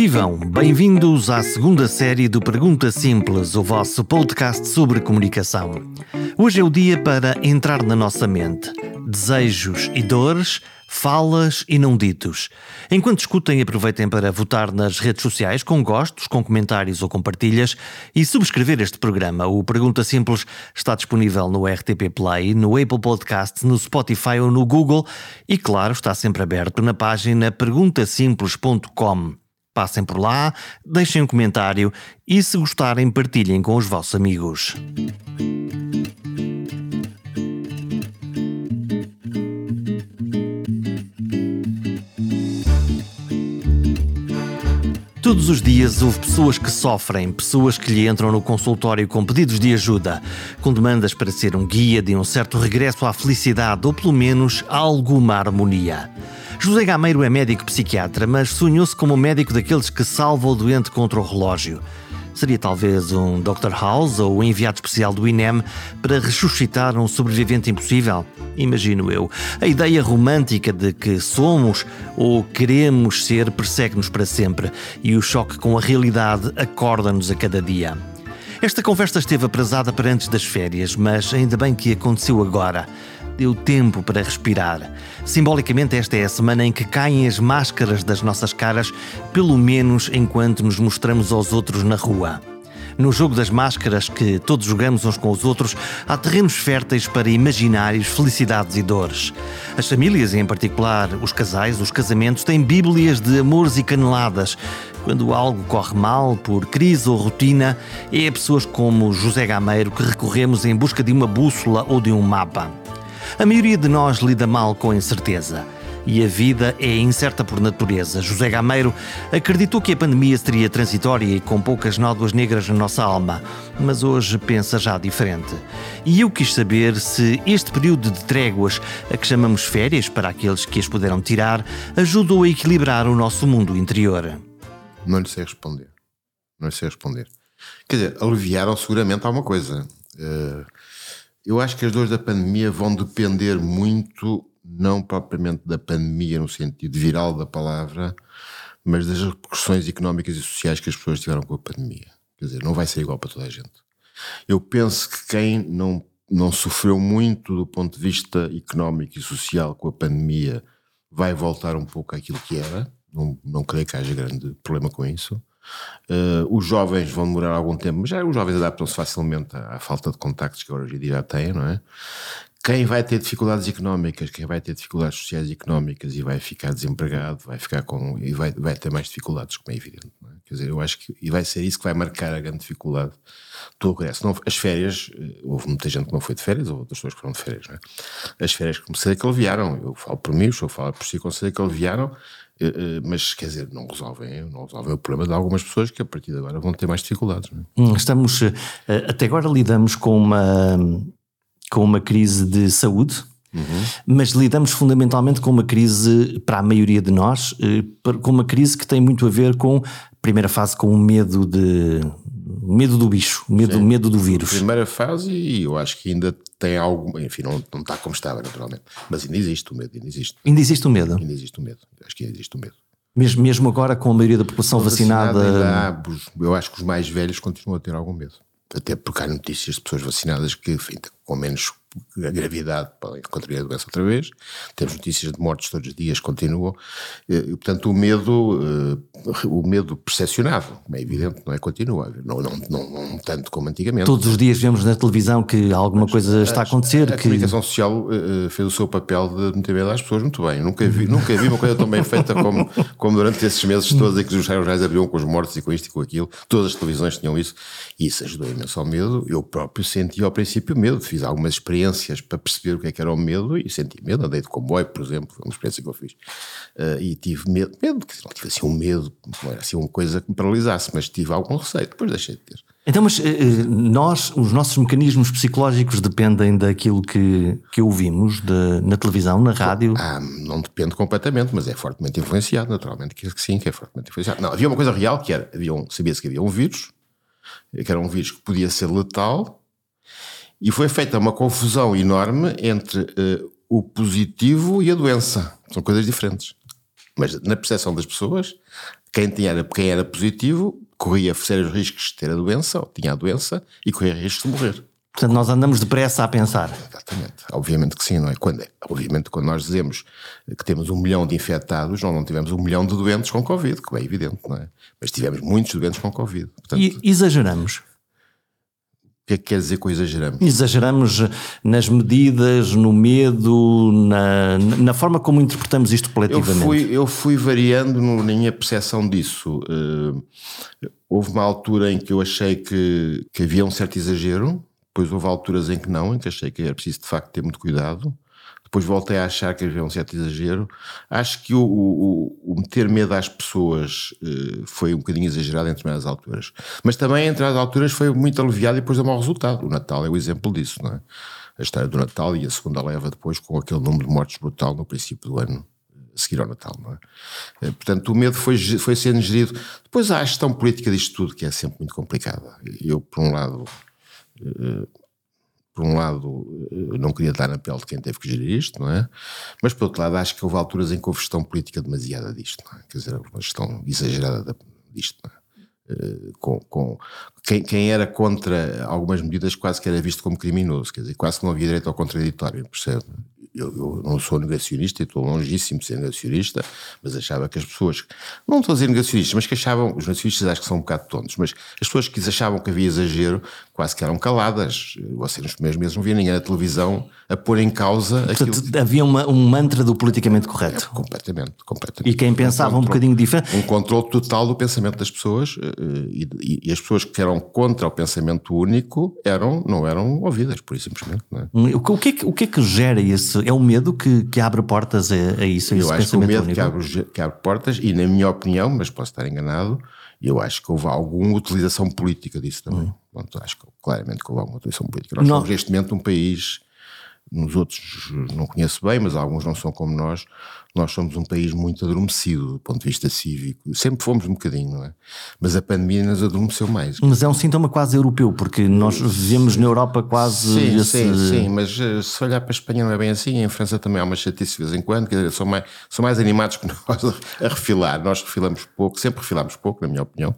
Vivam! Bem-vindos à segunda série do Pergunta Simples, o vosso podcast sobre comunicação. Hoje é o dia para entrar na nossa mente. Desejos e dores, falas e não ditos. Enquanto escutem, aproveitem para votar nas redes sociais com gostos, com comentários ou com partilhas e subscrever este programa. O Pergunta Simples está disponível no RTP Play, no Apple Podcasts, no Spotify ou no Google e, claro, está sempre aberto na página perguntasimples.com. Passem por lá, deixem um comentário e, se gostarem, partilhem com os vossos amigos. Todos os dias houve pessoas que sofrem, pessoas que lhe entram no consultório com pedidos de ajuda, com demandas para ser um guia de um certo regresso à felicidade ou pelo menos alguma harmonia. José Gameiro é médico psiquiatra, mas sonhou-se como médico daqueles que salva o doente contra o relógio. Seria talvez um Dr. House ou um enviado especial do INEM para ressuscitar um sobrevivente impossível? Imagino eu. A ideia romântica de que somos ou queremos ser persegue-nos para sempre e o choque com a realidade acorda-nos a cada dia. Esta conversa esteve atrasada para antes das férias, mas ainda bem que aconteceu agora deu tempo para respirar. Simbolicamente, esta é a semana em que caem as máscaras das nossas caras, pelo menos enquanto nos mostramos aos outros na rua. No jogo das máscaras que todos jogamos uns com os outros, há terrenos férteis para imaginários, felicidades e dores. As famílias, em particular os casais, os casamentos, têm bíblias de amores e caneladas. Quando algo corre mal, por crise ou rotina, é a pessoas como José Gameiro que recorremos em busca de uma bússola ou de um mapa. A maioria de nós lida mal com a incerteza. E a vida é incerta por natureza. José Gameiro acreditou que a pandemia seria transitória e com poucas nódoas negras na nossa alma, mas hoje pensa já diferente. E eu quis saber se este período de tréguas, a que chamamos férias para aqueles que as puderam tirar, ajudou a equilibrar o nosso mundo interior. Não lhe sei responder. Não lhe sei responder. Quer dizer, aliviaram seguramente alguma coisa. Uh eu acho que as dores da pandemia vão depender muito, não propriamente da pandemia no sentido viral da palavra, mas das repercussões económicas e sociais que as pessoas tiveram com a pandemia. Quer dizer, não vai ser igual para toda a gente. Eu penso que quem não, não sofreu muito do ponto de vista económico e social com a pandemia vai voltar um pouco àquilo que era. Não, não creio que haja grande problema com isso. Uh, os jovens vão demorar algum tempo, mas já os jovens adaptam-se facilmente à, à, falta de contactos que hoje em dia já têm, não é? Quem vai ter dificuldades económicas, quem vai ter dificuldades sociais e económicas e vai ficar desempregado, vai ficar com e vai, vai ter mais dificuldades, como é evidente. É? Quer dizer, eu acho que e vai ser isso que vai marcar a grande dificuldade do regresso. Não, as férias, eh, houve muita gente que não foi de férias, ou outras pessoas que foram de férias, não é? As férias, que aliviaram, eu falo por mim, eu falo por si, que aliviaram, eh, mas quer dizer, não resolvem, não resolvem o problema de algumas pessoas que a partir de agora vão ter mais dificuldades. É? Hum, estamos, eh, até agora lidamos com uma, com uma crise de saúde, uhum. mas lidamos fundamentalmente com uma crise, para a maioria de nós, com uma crise que tem muito a ver com, primeira fase, com o medo de medo do bicho, medo, medo do vírus. Primeira fase, e eu acho que ainda tem algo, enfim, não, não está como estava, naturalmente, mas ainda existe o medo, ainda existe. Ainda existe o medo? Ainda existe o medo, acho que ainda existe o medo. Mesmo, mesmo agora com a maioria da população vacinada? vacinada há, eu acho que os mais velhos continuam a ter algum medo. Até porque há notícias de pessoas vacinadas que, enfim, com menos a gravidade podem contrair a doença outra vez. Temos notícias de mortes todos os dias, continuam. E, portanto, o medo, uh, o medo percepcionado, é evidente, não é? Continua. Não, não, não, não tanto como antigamente. Todos os dias vemos na televisão que alguma Mas, coisa está a acontecer. A, a que... comunicação social uh, fez o seu papel de meter medo às pessoas muito bem. Nunca vi, nunca vi uma coisa tão bem feita como, como durante esses meses todos em que os jornais abriam com os mortos e com isto e com aquilo. Todas as televisões tinham isso. E isso ajudou imenso ao medo. Eu próprio senti ao princípio medo. Fiz algumas experiências para perceber o que é que era o medo e senti medo. Andei de comboio, por exemplo, foi uma experiência que eu fiz. Uh, e tive medo, medo, não tive assim um medo, não era assim uma coisa que me paralisasse, mas tive algum receio, depois deixei de ter. Então, mas eh, eh, nós, os nossos mecanismos psicológicos dependem daquilo que, que ouvimos de, na televisão, na rádio? Ah, não depende completamente, mas é fortemente influenciado, naturalmente, que sim, que é fortemente influenciado. Não, havia uma coisa real que era, havia um, sabia-se que havia um vírus, que era um vírus que podia ser letal, e foi feita uma confusão enorme entre uh, o positivo e a doença. São coisas diferentes. Mas na percepção das pessoas, quem, tinha, quem era positivo corria sérios riscos de ter a doença, ou tinha a doença, e corria riscos de morrer. Portanto, nós andamos depressa a pensar. Exatamente. Obviamente que sim, não é? Quando, obviamente, quando nós dizemos que temos um milhão de infectados, nós não tivemos um milhão de doentes com Covid, que é evidente, não é? Mas tivemos muitos doentes com Covid. Portanto, e exageramos. O que é que quer dizer com exageramos? Exageramos nas medidas, no medo, na, na forma como interpretamos isto coletivamente. Eu fui, eu fui variando no, na minha percepção disso. Uh, houve uma altura em que eu achei que, que havia um certo exagero, depois houve alturas em que não, em que achei que era preciso de facto ter muito cuidado. Depois voltei a achar que havia um certo exagero. Acho que o, o, o meter medo às pessoas uh, foi um bocadinho exagerado em determinadas alturas. Mas também, entre as alturas, foi muito aliviado e depois deu mau resultado. O Natal é o exemplo disso, não é? A história do Natal e a segunda leva depois com aquele número de mortes brutal no princípio do ano a seguir ao Natal, não é? Eh, portanto, o medo foi, foi sendo gerido. Depois há a gestão política disto tudo, que é sempre muito complicada. Eu, por um lado, por um lado, não queria estar na pele de quem teve que gerir isto, não é? Mas, por outro lado, acho que houve alturas em que houve gestão política demasiada disto, é? Quer dizer, uma gestão exagerada disto, é? Eh, com, com quem, quem, era contra algumas medidas quase que era visto como criminoso, quer dizer, quase que não havia direito ao contraditório, percebe? Eu, eu, não sou negacionista e estou longíssimo de ser negacionista, mas achava que as pessoas, não estou a dizer negacionistas, mas que achavam, os negacionistas acho que são um bocado tontos, mas as pessoas que achavam que havia exagero quase que eram caladas. Você nos primeiros meses não via ninguém na televisão a pôr em causa Portanto, aquilo. Havia uma, um mantra do politicamente correto. É, completamente, completamente. E quem pensava um, controle, um bocadinho diferente. Um controle total do pensamento das pessoas eh, e, e, e, as pessoas que eram contra o pensamento único eram, não eram ouvidas, por simplesmente. É? O, que é que, o que é que gera isso? É o medo que, que abre portas a, a isso? A Eu acho que o medo que abre, que abre portas, e na minha opinião, mas posso estar enganado, eu acho que houve alguma utilização política disso também. Hum. Pronto, acho que claramente que houve alguma utilização política. Nós não. somos neste momento um país, nos outros não conheço bem, mas alguns não são como nós, nós somos um país muito adormecido do ponto de vista cívico. Sempre fomos um bocadinho, não é? Mas a pandemia nos adormeceu mais. Mas é um sintoma quase europeu, porque nós vivemos na Europa quase. Sim, esse... sim, sim, mas eh, se olhar para a Espanha não é bem assim. Em França também há uma chatice de vez em quando, quer dizer, são mais, são mais animados que nós a refilar. Nós refilamos pouco, sempre refilamos pouco, na minha opinião.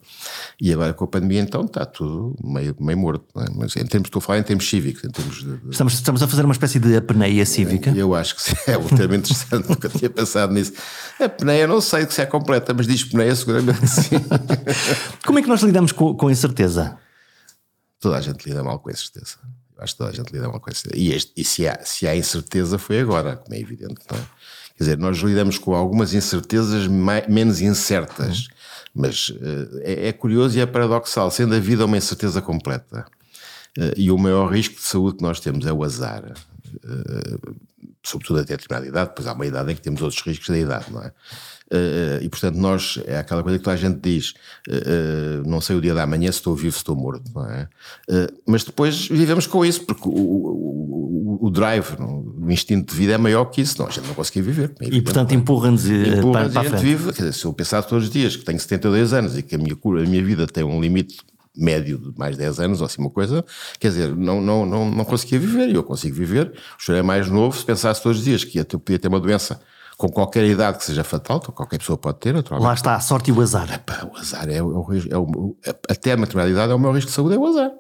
E agora com a pandemia, então, está tudo meio, meio morto. É? Mas em termos, estou a falar em termos cívicos. Em termos de, de... Estamos, estamos a fazer uma espécie de apneia cívica. Eu acho que sim, é um termo interessante, nunca tinha pensado nisso. A peneia não sei se é completa, mas diz peneia seguramente sim. Como é que nós lidamos com, com a incerteza? Toda a gente lida mal com a incerteza. Acho que toda a gente lida mal com a incerteza. E, este, e se, há, se há incerteza foi agora, como é evidente. Não é? Quer dizer, nós lidamos com algumas incertezas mais, menos incertas. Mas uh, é, é, curioso e é paradoxal, sendo a vida uma incerteza completa. Uh, e o maior risco de saúde que nós temos é o azar. Sobretudo até determinada idade, depois há uma idade em que temos outros riscos da idade, não é? Uh, e portanto, nós, é aquela coisa que toda a gente diz: uh, não sei o dia da manhã se estou vivo, se estou morto, não é? mas depois vivemos com isso, porque o, o, o, drive, o instinto de vida é maior que isso, não, a gente não consegue viver. É e portanto, empurra-nos empurra para, para a gente vive. Quer dizer, se eu pensar todos os dias que tenho 72 anos e que a minha, a minha vida tem um limite médio de mais 10 anos ou assim uma coisa, quer dizer, não, não, não, não conseguia viver e eu consigo viver. O senhor é mais novo, se pensasse todos os dias que ia ter, podia ter uma doença com qualquer idade que seja fatal, então qualquer pessoa pode ter. Lá está, a sorte e o azar. Epá, o azar é, o, é o, até a maternalidade é o maior risco de saúde, é o azar.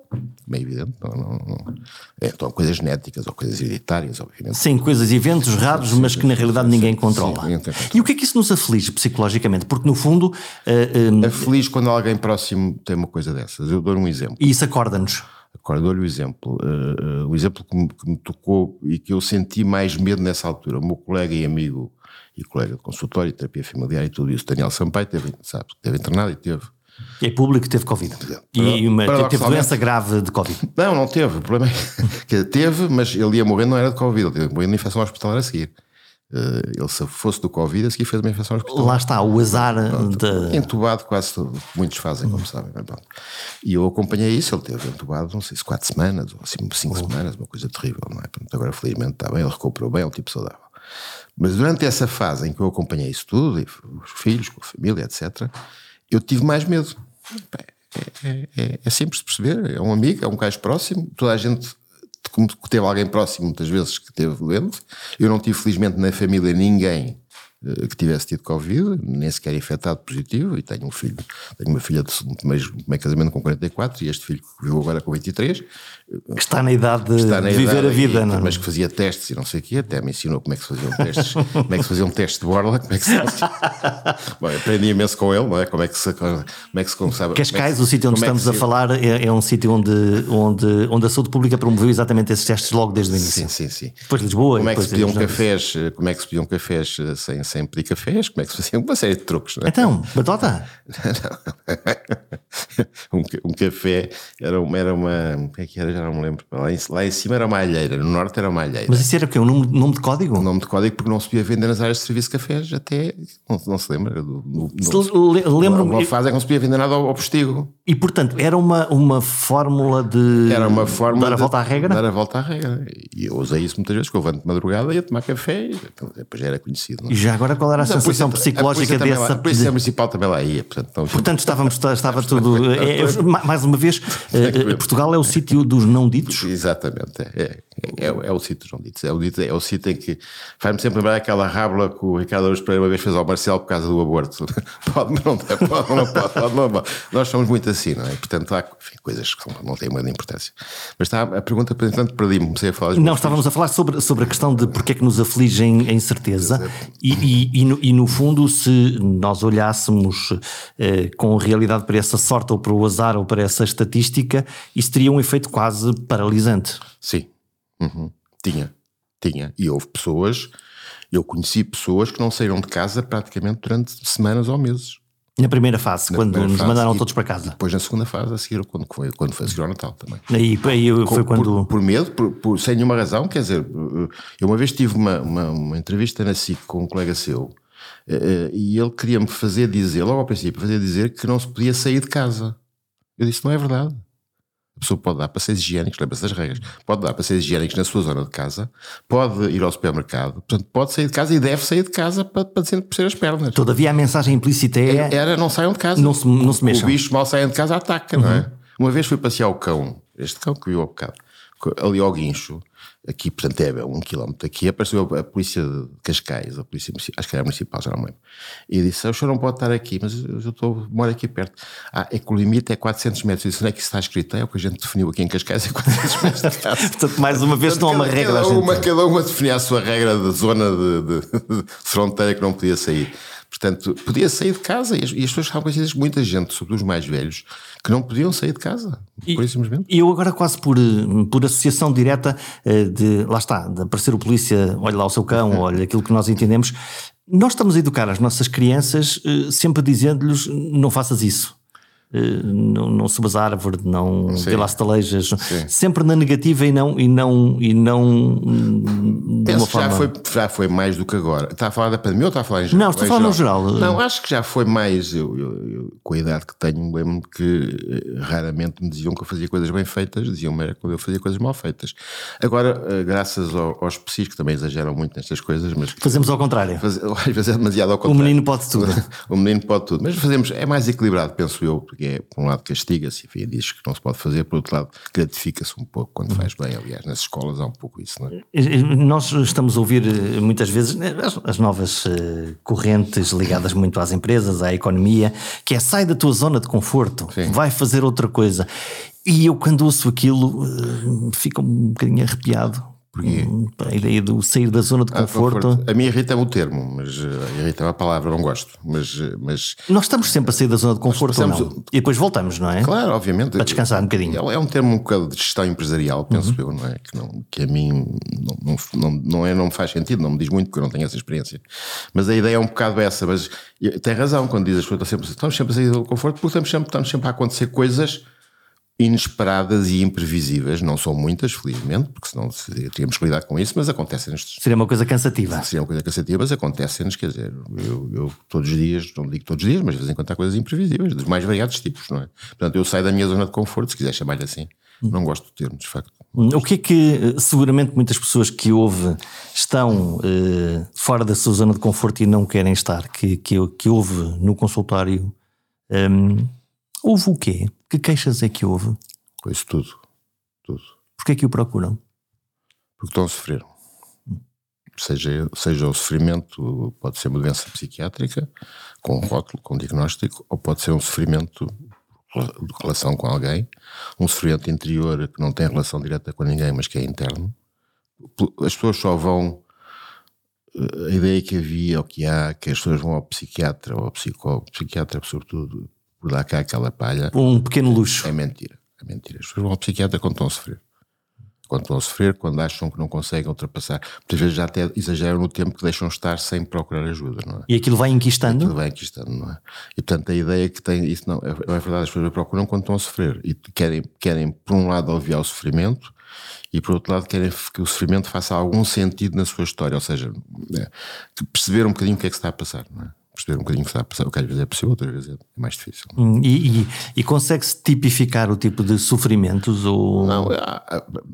Bem evidente. Não, não, não. É, então, coisas genéticas ou coisas hereditárias, obviamente. Sim, coisas, eventos raros, mas que na realidade ninguém controla. Sim, e o que é que isso nos aflige psicologicamente? Porque no fundo. Uh, uh, aflige quando alguém próximo tem uma coisa dessas. Eu dou um exemplo. E isso acorda-nos. Agora dou-lhe o exemplo. Uh, uh, o exemplo que me, que me, tocou e que eu senti mais medo nessa altura. O meu colega e amigo e colega de consultório, terapia familiar e tudo isso, Daniel Sampaio, teve, sabe, teve internado e teve. É público que teve Covid. E uma, teve doença grave de Covid. Não, não teve. O problema é que teve, mas ele ia morrer, não era de Covid, ele ia morrer de infecção hospitalar a seguir. Uh, ele, se fosse do Covid, a seguir fez uma infecção hospitalar. Lá está, o azar de... Entubado, quase muitos fazem, como sabem. E eu acompanhei isso, ele teve entubado, não sei se quatro semanas, ou assim, cinco oh. semanas, uma coisa terrível, não é? agora, felizmente, está bem, ele recuperou bem, é um tipo saudável. Mas durante essa fase em que eu acompanhei isso tudo, os filhos, com a família, etc., eu tive mais medo. É, é, é, é simples de perceber, é um amigo, é um gajo próximo, toda a gente como teve alguém próximo muitas vezes que teve doente. Eu não tive, felizmente, na família ninguém que tivesse tido Covid, nem sequer infectado positivo, e tenho um filho, tenho uma filha de meio, meio casamento com 44 e este filho que viveu agora com 23. Que está na idade de na viver idade, a vida, e, não é? Mas que fazia testes e não sei o quê, até me ensinou como é que se faziam testes, como é que se fazia um teste de borla, como é que se Bom, aprendi imenso com ele, não é? Como é que se, como é que se começava. Cascais, é o sítio onde é estamos a falar, é, é um sítio onde, onde, onde a saúde pública promoveu exatamente esses testes logo desde o início. Sim, sim, sim. Depois Lisboa. Como é que se pediam cafés, como é que se pediam cafés eh, sem, sem pedir cafés, como é que se fazia uma série de truques, não é? Então, batota? um, um café era uma, era uma. O que é que era? Já não me lembro. Lá em, lá em cima era uma alheira, no norte era uma alheira. Mas isso era o quê? Um nome, nome de código? Um nome de código porque não se podia vender nas áreas de serviço de cafés até. Não, não se lembra. Do, Lembro-me. Uma fase é que não se podia vender nada ao, ao postigo. E portanto, era uma, uma fórmula de. Era uma fórmula. Dar a volta à regra? Dar a volta à regra. E eu usei isso muitas vezes, que eu levanto de madrugada e ia tomar café depois já era conhecido. Não? É? E já agora qual era a Mas sensação a polícia, psicológica a dessa. Lá, a Polícia Municipal também lá ia. Portanto, portanto estávamos, estava tudo. É, é, mais uma vez, eh, Portugal é o sítio dos não ditos. Exatamente. É, é, é o sítio dos não ditos. É o, dito, é o sítio em que. Faz-me sempre lembrar aquela rábula que o Ricardo Araújo Pereira uma vez fez ao Marcelo por causa do aborto. pode, não pode, pode, não pode, pode, não pode. Nós somos muito assim, não é? Portanto, há enfim, coisas que não têm muita importância. Mas está a pergunta, portanto, perdi-me, comecei a falar. Não, estávamos a falar sobre, sobre a questão de porque é que nos afligem a incerteza e, e, e, no, e, no, fundo, se nós olhássemos eh, com realidade para essa sorte ou para o azar ou para essa estatística, isso teria um efeito quase paralisante. Sim, uhum. tinha, tinha. E houve pessoas, eu conheci pessoas que não saíram de casa praticamente durante semanas ou meses. Na primeira fase, na quando primeira nos fase, mandaram todos para casa. Depois na segunda fase, a seguir, quando foi, quando foi a seguir ao Natal também. Aí, aí foi quando. Por, por medo, por, por, sem nenhuma razão, quer dizer, eu uma vez tive uma, uma, uma entrevista na SIC com um colega seu eh, eh, e ele queria-me fazer dizer, logo ao princípio, fazer dizer que não se podia sair de casa. Eu disse: não é verdade. A pessoa pode dar passeios higiênicos, lembra-se das regras, pode dar passeios higiênicos na sua zona de casa, pode ir ao supermercado, portanto, pode sair de casa e deve sair de casa para, para desentupecer as pernas. Todavia, a mensagem implícita é. Era não saiam de casa. Não se, não se mexam. O bicho mal saem de casa ataca, uhum. não é? Uhum. Uma vez fui passear o cão, este cão que viu há bocado, ali ao guincho, aqui, portanto, é um quilómetro daqui, apareceu a, polícia de Cascais, a polícia acho que era municipal, já não me lembro, e disse: O senhor não pode estar aqui, mas eu estou, moro aqui perto. Ah, é que o limite é 400 metros. Eu disse: Onde é que isso está escrito? É o que a gente definiu aqui em Cascais, é 400 metros de casa. Portanto, mais uma vez, não há uma regra. Cada uma, cada uma definia a sua regra de zona de, de, de fronteira que não podia sair. Portanto, podia sair de casa e as, e as pessoas estavam conhecidas, muita gente, sobretudo os mais velhos, que não podiam sair de casa, e, por isso simplesmente. E eu agora quase por, por associação direta eh, de, lá está, de aparecer o polícia, olha lá o seu cão, olha aquilo que nós entendemos, nós estamos a educar as nossas crianças eh, sempre dizendo-lhes não faças isso. Eh, não, não subas a árvore, não vê lá estalejas, sempre na negativa e não, e não, e não de uma forma... já, foi, já foi mais do que agora. Está a falar da pandemia ou está a falar em geral? Não, estou a falar no geral. Não, acho que já foi mais. Eu, eu, eu com a idade que tenho, lembro-me que eh, raramente me diziam que eu fazia coisas bem feitas, diziam-me era quando eu fazia coisas mal feitas. Agora, eh, graças ao, aos PSIs, que também exageram muito nestas coisas, mas. Fazemos ao contrário. Faz, às vezes é demasiado ao contrário. O menino pode tudo. o menino pode tudo. Mas fazemos, é mais equilibrado, penso eu, porque é, por um lado castiga-se, enfim, diz que não se pode fazer, por outro lado gratifica-se um pouco quando faz bem. Aliás, nas escolas há um pouco isso, não é? Nós estamos a ouvir eh, muitas vezes né, as, as novas uh, correntes ligadas muito às empresas, à economia, que é sai da tua zona de conforto, Sim. vai fazer outra coisa. E eu, quando ouço aquilo, fico um bocadinho arrepiado. Porque hum, a ideia do sair da zona de ah, conforto. A, a mim irrita-me o termo, mas uh, irrita-me a palavra, não gosto. Mas, uh, mas. Nós estamos sempre a sair da zona de conforto passamos, não? E depois voltamos, não é? Claro, obviamente. Para descansar um bocadinho. É, é um termo um bocado de gestão empresarial, penso uhum. eu, não é? Que, não, que a mim não, não, não, é, não me faz sentido, não me diz muito porque eu não tenho essa experiência. Mas a ideia é um bocado essa. Mas tem razão quando diz as coisas, estamos sempre, estamos sempre a sair do conforto porque estamos sempre, estamos sempre a acontecer coisas inesperadas e imprevisíveis. Não são muitas, felizmente, porque senão teríamos que lidar com isso, mas acontecem-nos. Seria uma coisa cansativa. Seria uma coisa cansativa, mas acontecem-nos, quer dizer, eu, eu, todos os dias, não digo todos os dias, mas de vez em quando há coisas imprevisíveis, dos mais variados tipos, não é? Portanto, eu saio da minha zona de conforto, se quiser chamar-lhe assim. Não gosto do termo, de facto. O que é que seguramente muitas pessoas que ouvem estão eh, fora da sua zona de conforto e não querem estar, que, que, que houve no consultório, um, houve o quê? Que queixas é que houve? Pois tudo. Tudo. Porquê é que o procuram? Porque estão a sofrer. seja, seja o sofrimento, pode ser uma doença psiquiátrica, com um rótulo, com um diagnóstico, ou pode ser um sofrimento de relação com alguém, um sofrimento interior que não tem relação direta com ninguém, mas que é interno. As pessoas só vão. Eh, a ideia que havia, ou que há, que as pessoas vão ao psiquiatra ou ao psicólogo, psiquiatra, sobretudo, por dar cá aquela palha. Um pequeno luxo. É mentira. É mentira. As pessoas vão ao psiquiatra quando estão a sofrer quando estão a sofrer, quando acham que não conseguem ultrapassar. Muitas vezes já até exageram no tempo que deixam estar sem procurar ajuda, não é? E aquilo vai enquistando? Aquilo vai enquistando, não é? E portanto a ideia que tem, isso não, é, é verdade, as pessoas procuram quando estão a sofrer e querem, querem por um lado aliviar o sofrimento e por outro lado querem que o sofrimento faça algum sentido na sua história, ou seja, é, perceber um bocadinho o que é que está a passar, não é? Perceber um bocadinho o que está a passar, o que às vezes é possível, outras vezes é mais difícil. Hum, e, e, e consegue-se tipificar o tipo de sofrimentos? Ou... Não,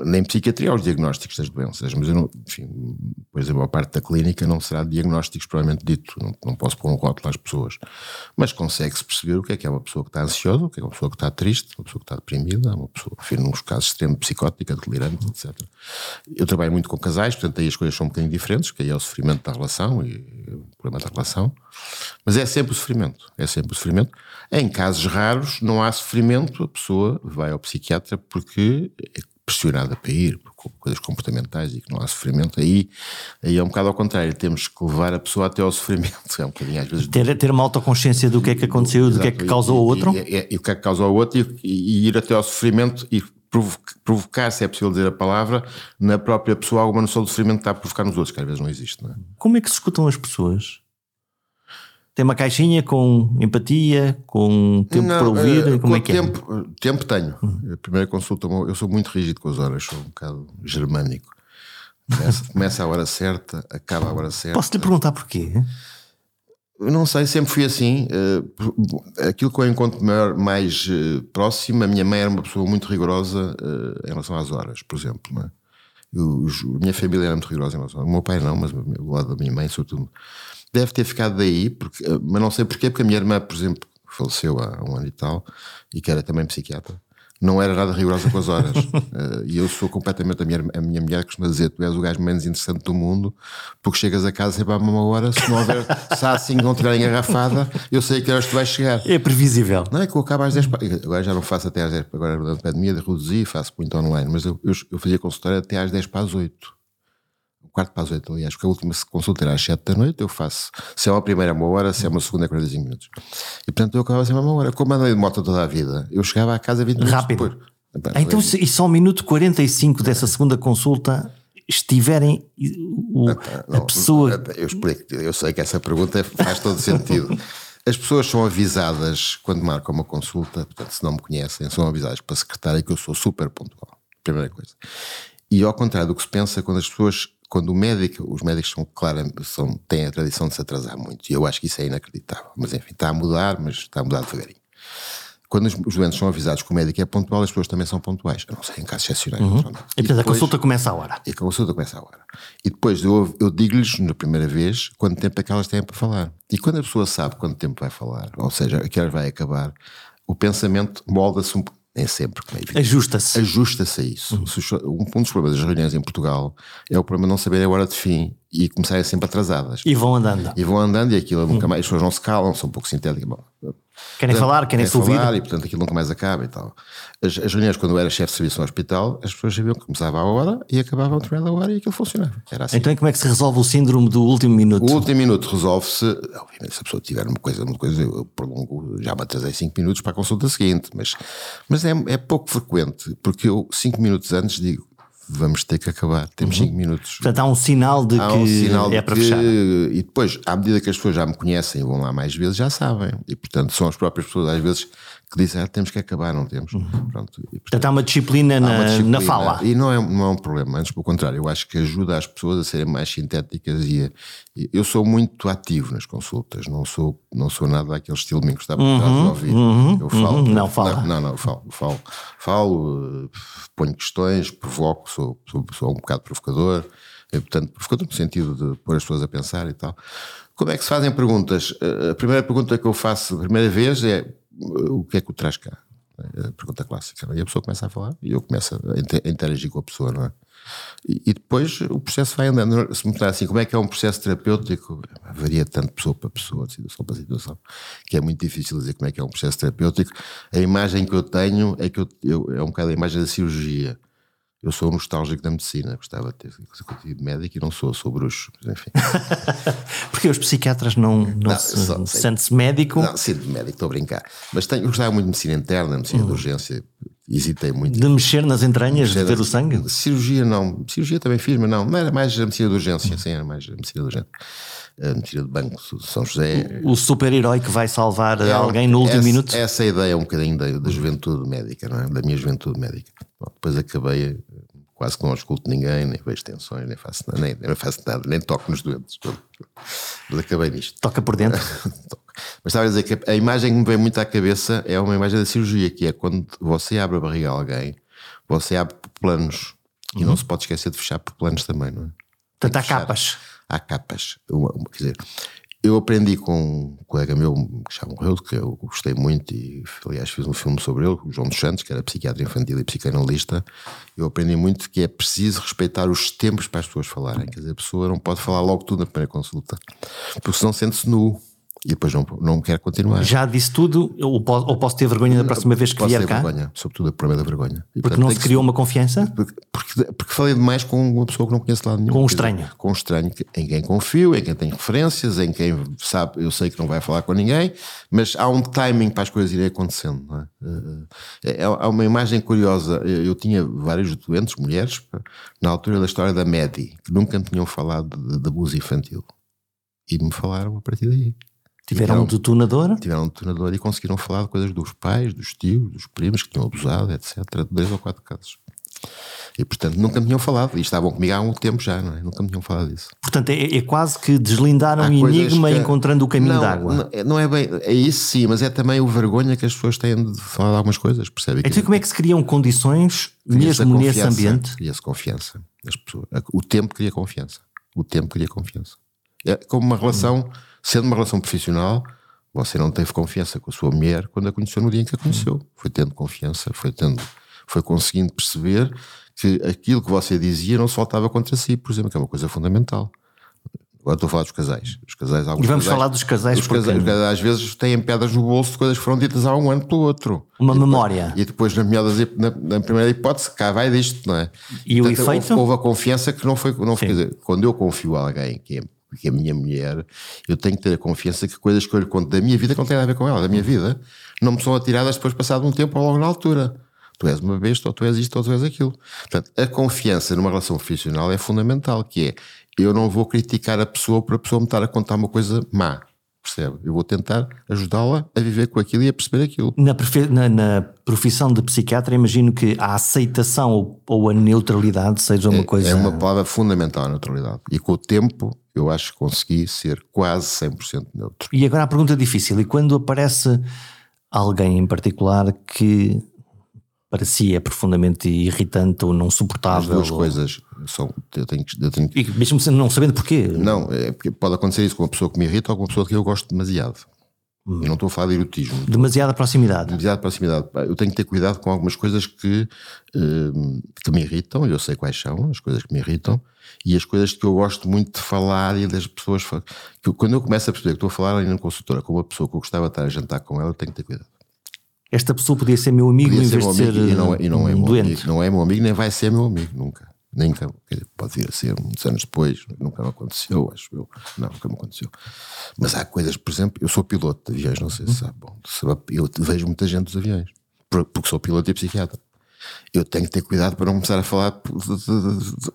nem psiquiatria há os diagnósticos das doenças, mas eu não, enfim, pois a maior parte da clínica não será diagnósticos provavelmente dito, não, não posso pôr um rótulo às pessoas, mas consegue-se perceber o que é que é uma pessoa que está ansiosa, o que é uma pessoa que está triste, uma pessoa que está deprimida, uma pessoa, enfim, nos casos extremo psicótica, delirante, etc. Eu trabalho muito com casais, portanto aí as coisas são um bocadinho diferentes, que aí é o sofrimento da relação e o problema da relação. Mas é sempre o sofrimento. É sempre o sofrimento. Em casos raros, não há sofrimento, a pessoa vai ao psiquiatra porque é pressionada para ir, por coisas comportamentais e que não há sofrimento. Aí, aí é um bocado ao contrário, temos que levar a pessoa até ao sofrimento. É um bocadinho às vezes. Ter, ter uma autoconsciência do que é que aconteceu, do que é que causou o outro. E, e, e, o que é que causou o outro e, e ir até ao sofrimento e provocar, se é possível dizer a palavra, na própria pessoa alguma noção do sofrimento que está a provocar nos outros, que às vezes não existe. Não é? Como é que se escutam as pessoas? Tem uma caixinha com empatia, com tempo não, para ouvir? Uh, como é que tempo, é? Tempo tenho. Uhum. A primeira consulta, eu sou muito rígido com as horas, sou um bocado germânico. Começa, começa a hora certa, acaba a hora certa. Posso lhe perguntar porquê? Eu não sei, sempre fui assim. Uh, aquilo que eu encontro maior, mais uh, próximo, a minha mãe era uma pessoa muito rigorosa uh, em relação às horas, por exemplo. É? eu, a minha família era muito rigorosa em relação. O meu pai não, mas o lado da minha mãe, sobretudo deve ter ficado daí, porque, eh, mas não sei porquê, porque a minha irmã, por exemplo, faleceu há um ano e tal, e que era também psiquiatra, não era nada rigorosa com as horas. uh, e eu sou completamente, a minha, a minha mulher costuma dizer: tu és o gajo menos interessante do mundo, porque chegas a casa sempre à mesma hora, se não houver, se há assim não tiver engarrafada, eu sei que horas tu vais chegar. É previsível. Não é que eu acabo às 10, agora já não faço até às 10, agora na pandemia reduzi, faço muito online, mas eu, eu, eu fazia consultório até às 10 para as 8 quarto para as oito, aliás, porque a última consulta era às sete da noite, eu faço, se é uma primeira uma hora, se é uma segunda é 45 minutos. E portanto eu acabava sempre uma hora. Como andei de moto toda a vida, eu chegava à casa 20 minutos Rápido. depois. Ah, então, se, e só ao minuto 45 dessa segunda consulta estiverem o, não, a pessoa. Eu explico, eu sei que essa pergunta faz todo sentido. As pessoas são avisadas quando marcam uma consulta, portanto, se não me conhecem, são avisadas para a secretária que eu sou super pontual. Primeira coisa. E ao contrário do que se pensa, quando as pessoas quando o médico, os médicos são, claro, são, têm a tradição de se atrasar muito, e eu acho que isso é inacreditável. Mas enfim, está a mudar, mas está a mudar devagarinho. Quando os, doentes são avisados que o médico é pontual, as pessoas também são pontuais. Eu não sei, em casos excepcionais. Uhum. E, portanto, depois, a consulta começa a hora. E a consulta começa a hora. E depois eu, eu digo-lhes, na primeira vez, quanto tempo é que elas têm para falar. E quando a pessoa sabe quanto tempo vai falar, ou seja, a que horas vai acabar, o pensamento molda-se um, nem sempre, como é evidente. Ajusta-se. Ajusta-se a isso. Uhum. Um dos problemas das reuniões em Portugal é o problema de não saber a hora de fim e começarem sempre atrasadas. E vão andando. E vão andando e aquilo nunca mais, as pessoas não se calam, são um pouco sintéticas. Bom, Querem portanto, falar, querem se ouvir. e portanto aquilo nunca mais acaba e tal. As, as reuniões, quando eu era chefe de serviço no hospital, as pessoas sabiam que começava a hora e acabava a determinada hora e aquilo funcionava. Era assim. Então, como é que se resolve o síndrome do último minuto? O último minuto resolve-se, obviamente, se a pessoa tiver uma coisa, uma coisa eu prolongo, já me atrasei 5 minutos para a consulta seguinte, mas, mas é, é pouco frequente, porque eu 5 minutos antes digo vamos ter que acabar, temos 5 uhum. minutos. Portanto, há um sinal de há que um sinal é para que, fechar. E depois, à medida que as pessoas já me conhecem e vão lá mais vezes, já sabem. E portanto, são as próprias pessoas às vezes que dizem, ah, temos que acabar, não temos. Uhum. Pronto, e, portanto, portanto, há uma disciplina, na, uma disciplina, na fala. E não é, não é um problema, antes pelo contrário, eu acho que ajuda as pessoas a serem mais sintéticas e, a, e eu sou muito ativo nas consultas, não sou, não sou nada daquele estilo que trás uhum, de ouvir. Uhum, eu falo. Uhum, não, fala. Não, não, não, falo, falo, falo, ponho questões, provoco, sou, sou, sou um bocado provocador, e, portanto, provocador no sentido de pôr as pessoas a pensar e tal. Como é que se fazem perguntas? A primeira pergunta que eu faço a primeira vez é o que é que o traz cá? É a pergunta clássica. É? E a pessoa começa a falar e eu começo a interagir com a pessoa, não é? E, depois o processo vai andando. Se me perguntar assim, como é que é um processo terapêutico, varia tanto pessoa para pessoa, de situação para situação, que é muito difícil dizer como é que é um processo terapêutico. A imagem que eu tenho é que eu, eu é um bocado a imagem da cirurgia. Eu sou nostálgico da medicina, gostava de ter sido médico e não sou, sou bruxo, mas enfim. Porque os psiquiatras não, não, não se, sente-se médico? Não, sinto médico, estou a brincar. Mas tenho, eu gostava muito de medicina interna, medicina hum. de urgência, hesitei muito. De mexer nas entranhas, de ver o sangue? Cirurgia não, cirurgia também fiz, mas não, não era mais a medicina de urgência, hum. sim, era mais a medicina de urgência a medicina de banco de São José. O, o super-herói que vai salvar é, alguém no último essa, minuto? Essa é a ideia um bocadinho da, da juventude médica, não é? Da minha juventude médica. Bom, depois acabei quase que não escuto ninguém, nem vejo tensões, nem faço, nem, nem faço nada, nem toco nos doentes. Mas acabei nisto. Toca por dentro? Mas estava a dizer que a imagem que me vem muito à cabeça é uma imagem da cirurgia, que é quando você abre a barriga a alguém, você abre por planos uhum. e não se pode esquecer de fechar por planos também, não é? Portanto, há capas. Há capas. Uma, uma, quer dizer, eu aprendi com um colega meu que já morreu, que eu gostei muito e, aliás, fiz um filme sobre ele, o João dos Santos, que era psiquiatra infantil e psicanalista. Eu aprendi muito que é preciso respeitar os tempos para as pessoas falarem. Quer dizer, a pessoa não pode falar logo tudo na primeira consulta, porque senão sente-se nu e depois não, não quer continuar. Já disse tudo, ou posso, ou posso ter vergonha da próxima vez que vier cá? vergonha, sobretudo a problema da vergonha. E, porque portanto, não se criou uma confiança? Porque, porque, porque, falei demais com uma pessoa que não conhece lado nenhum. Com um estranho. Dizer, com um estranho em quem confio, em quem tem referências, em quem sabe, eu sei que não vai falar com ninguém, mas há um timing para as coisas irem acontecendo. Não é? É, é uma imagem curiosa. Eu tinha vários doentes, mulheres, na altura da história da MEDI, que nunca me tinham falado de, de abuso infantil. E me falaram a partir daí. Tiveram, um detonador? Tiveram um detonador e conseguiram falar de coisas dos pais, dos tios, dos primos que tinham abusado, etc. Dois ou quatro casos. E portanto nunca me tinham falado. E estavam comigo há um tempo já, não é? Nunca me tinham falado disso. Portanto, é, é quase que deslindaram o enigma que, encontrando o caminho d'água. Não, é, não é bem. É isso sim, mas é também o vergonha que as pessoas têm de falar de algumas coisas, percebe? Então, como é que se criam condições mesmo nesse ambiente? Cria-se confiança. As pessoas, o tempo cria confiança. O tempo cria confiança. É como uma relação. Sendo uma relação profissional, você não teve confiança com a sua mulher quando a conheceu no dia em que a conheceu. Foi tendo confiança, foi tendo, foi conseguindo perceber que aquilo que você dizia não se faltava contra si, por exemplo, que é uma coisa fundamental. Agora estou a falar dos casais. Os casais e vamos casais, falar dos casais os casais, porque... às vezes têm pedras no bolso de coisas que foram ditas há um ano pelo outro. Uma e memória. Depois, e depois, na, na, na, primeira hipótese, cá vai disto, não é? E Portanto, o efeito? Houve, houve, a confiança que não foi. Não foi dizer, quando eu confio a alguém que é porque a minha mulher, eu tenho que ter a confiança que coisas que eu lhe conto da minha vida que não têm nada a ver com ela, da minha vida, não me são atiradas depois passado um tempo ou logo na altura. Tu és uma besta, ou tu és isto, ou tu és aquilo. Portanto, a confiança numa relação profissional é fundamental, que é, eu não vou criticar a pessoa por a pessoa me estar a contar uma coisa má percebe? Eu vou tentar ajudá-la a viver com aquilo e a perceber aquilo. Na, na, na, profissão de psiquiatra, imagino que a aceitação ou, ou a neutralidade seja uma é, coisa. É uma palavra fundamental, a neutralidade. E com o tempo, eu acho que consegui ser quase 100% neutro. E agora a pergunta difícil: e quando aparece alguém em particular que para si é profundamente irritante ou não suportável? As duas ou... coisas são. Eu tenho, eu tenho... E mesmo não sabendo porquê? Não, é pode acontecer isso com uma pessoa que me irrita ou com uma pessoa que eu gosto demasiado. Hum. Eu não estou a falar de erotismo. Demasiada proximidade. Demasiada proximidade. Eu tenho que ter cuidado com algumas coisas que, uh, que me irritam, eu sei quais são, as coisas que me irritam, e as coisas que eu gosto muito de falar e das pessoas. Que quando eu começo a perceber que estou a falar ali na consultora com uma pessoa que eu gostava de estar a jantar com ela, eu tenho que ter cuidado. Esta pessoa podia ser meu amigo podia em vez de ser e não, é, e não é doente. Amigo, não é meu amigo, nem vai ser meu amigo, nunca. Nem pode vir a ser muitos anos depois, nunca me aconteceu, acho eu. Não, nunca me aconteceu. Mas há coisas, por exemplo, eu sou piloto de aviões, não sei se sabe. Bom, eu vejo muita gente dos aviões, porque sou piloto e psiquiatra eu tenho que ter cuidado para não começar a falar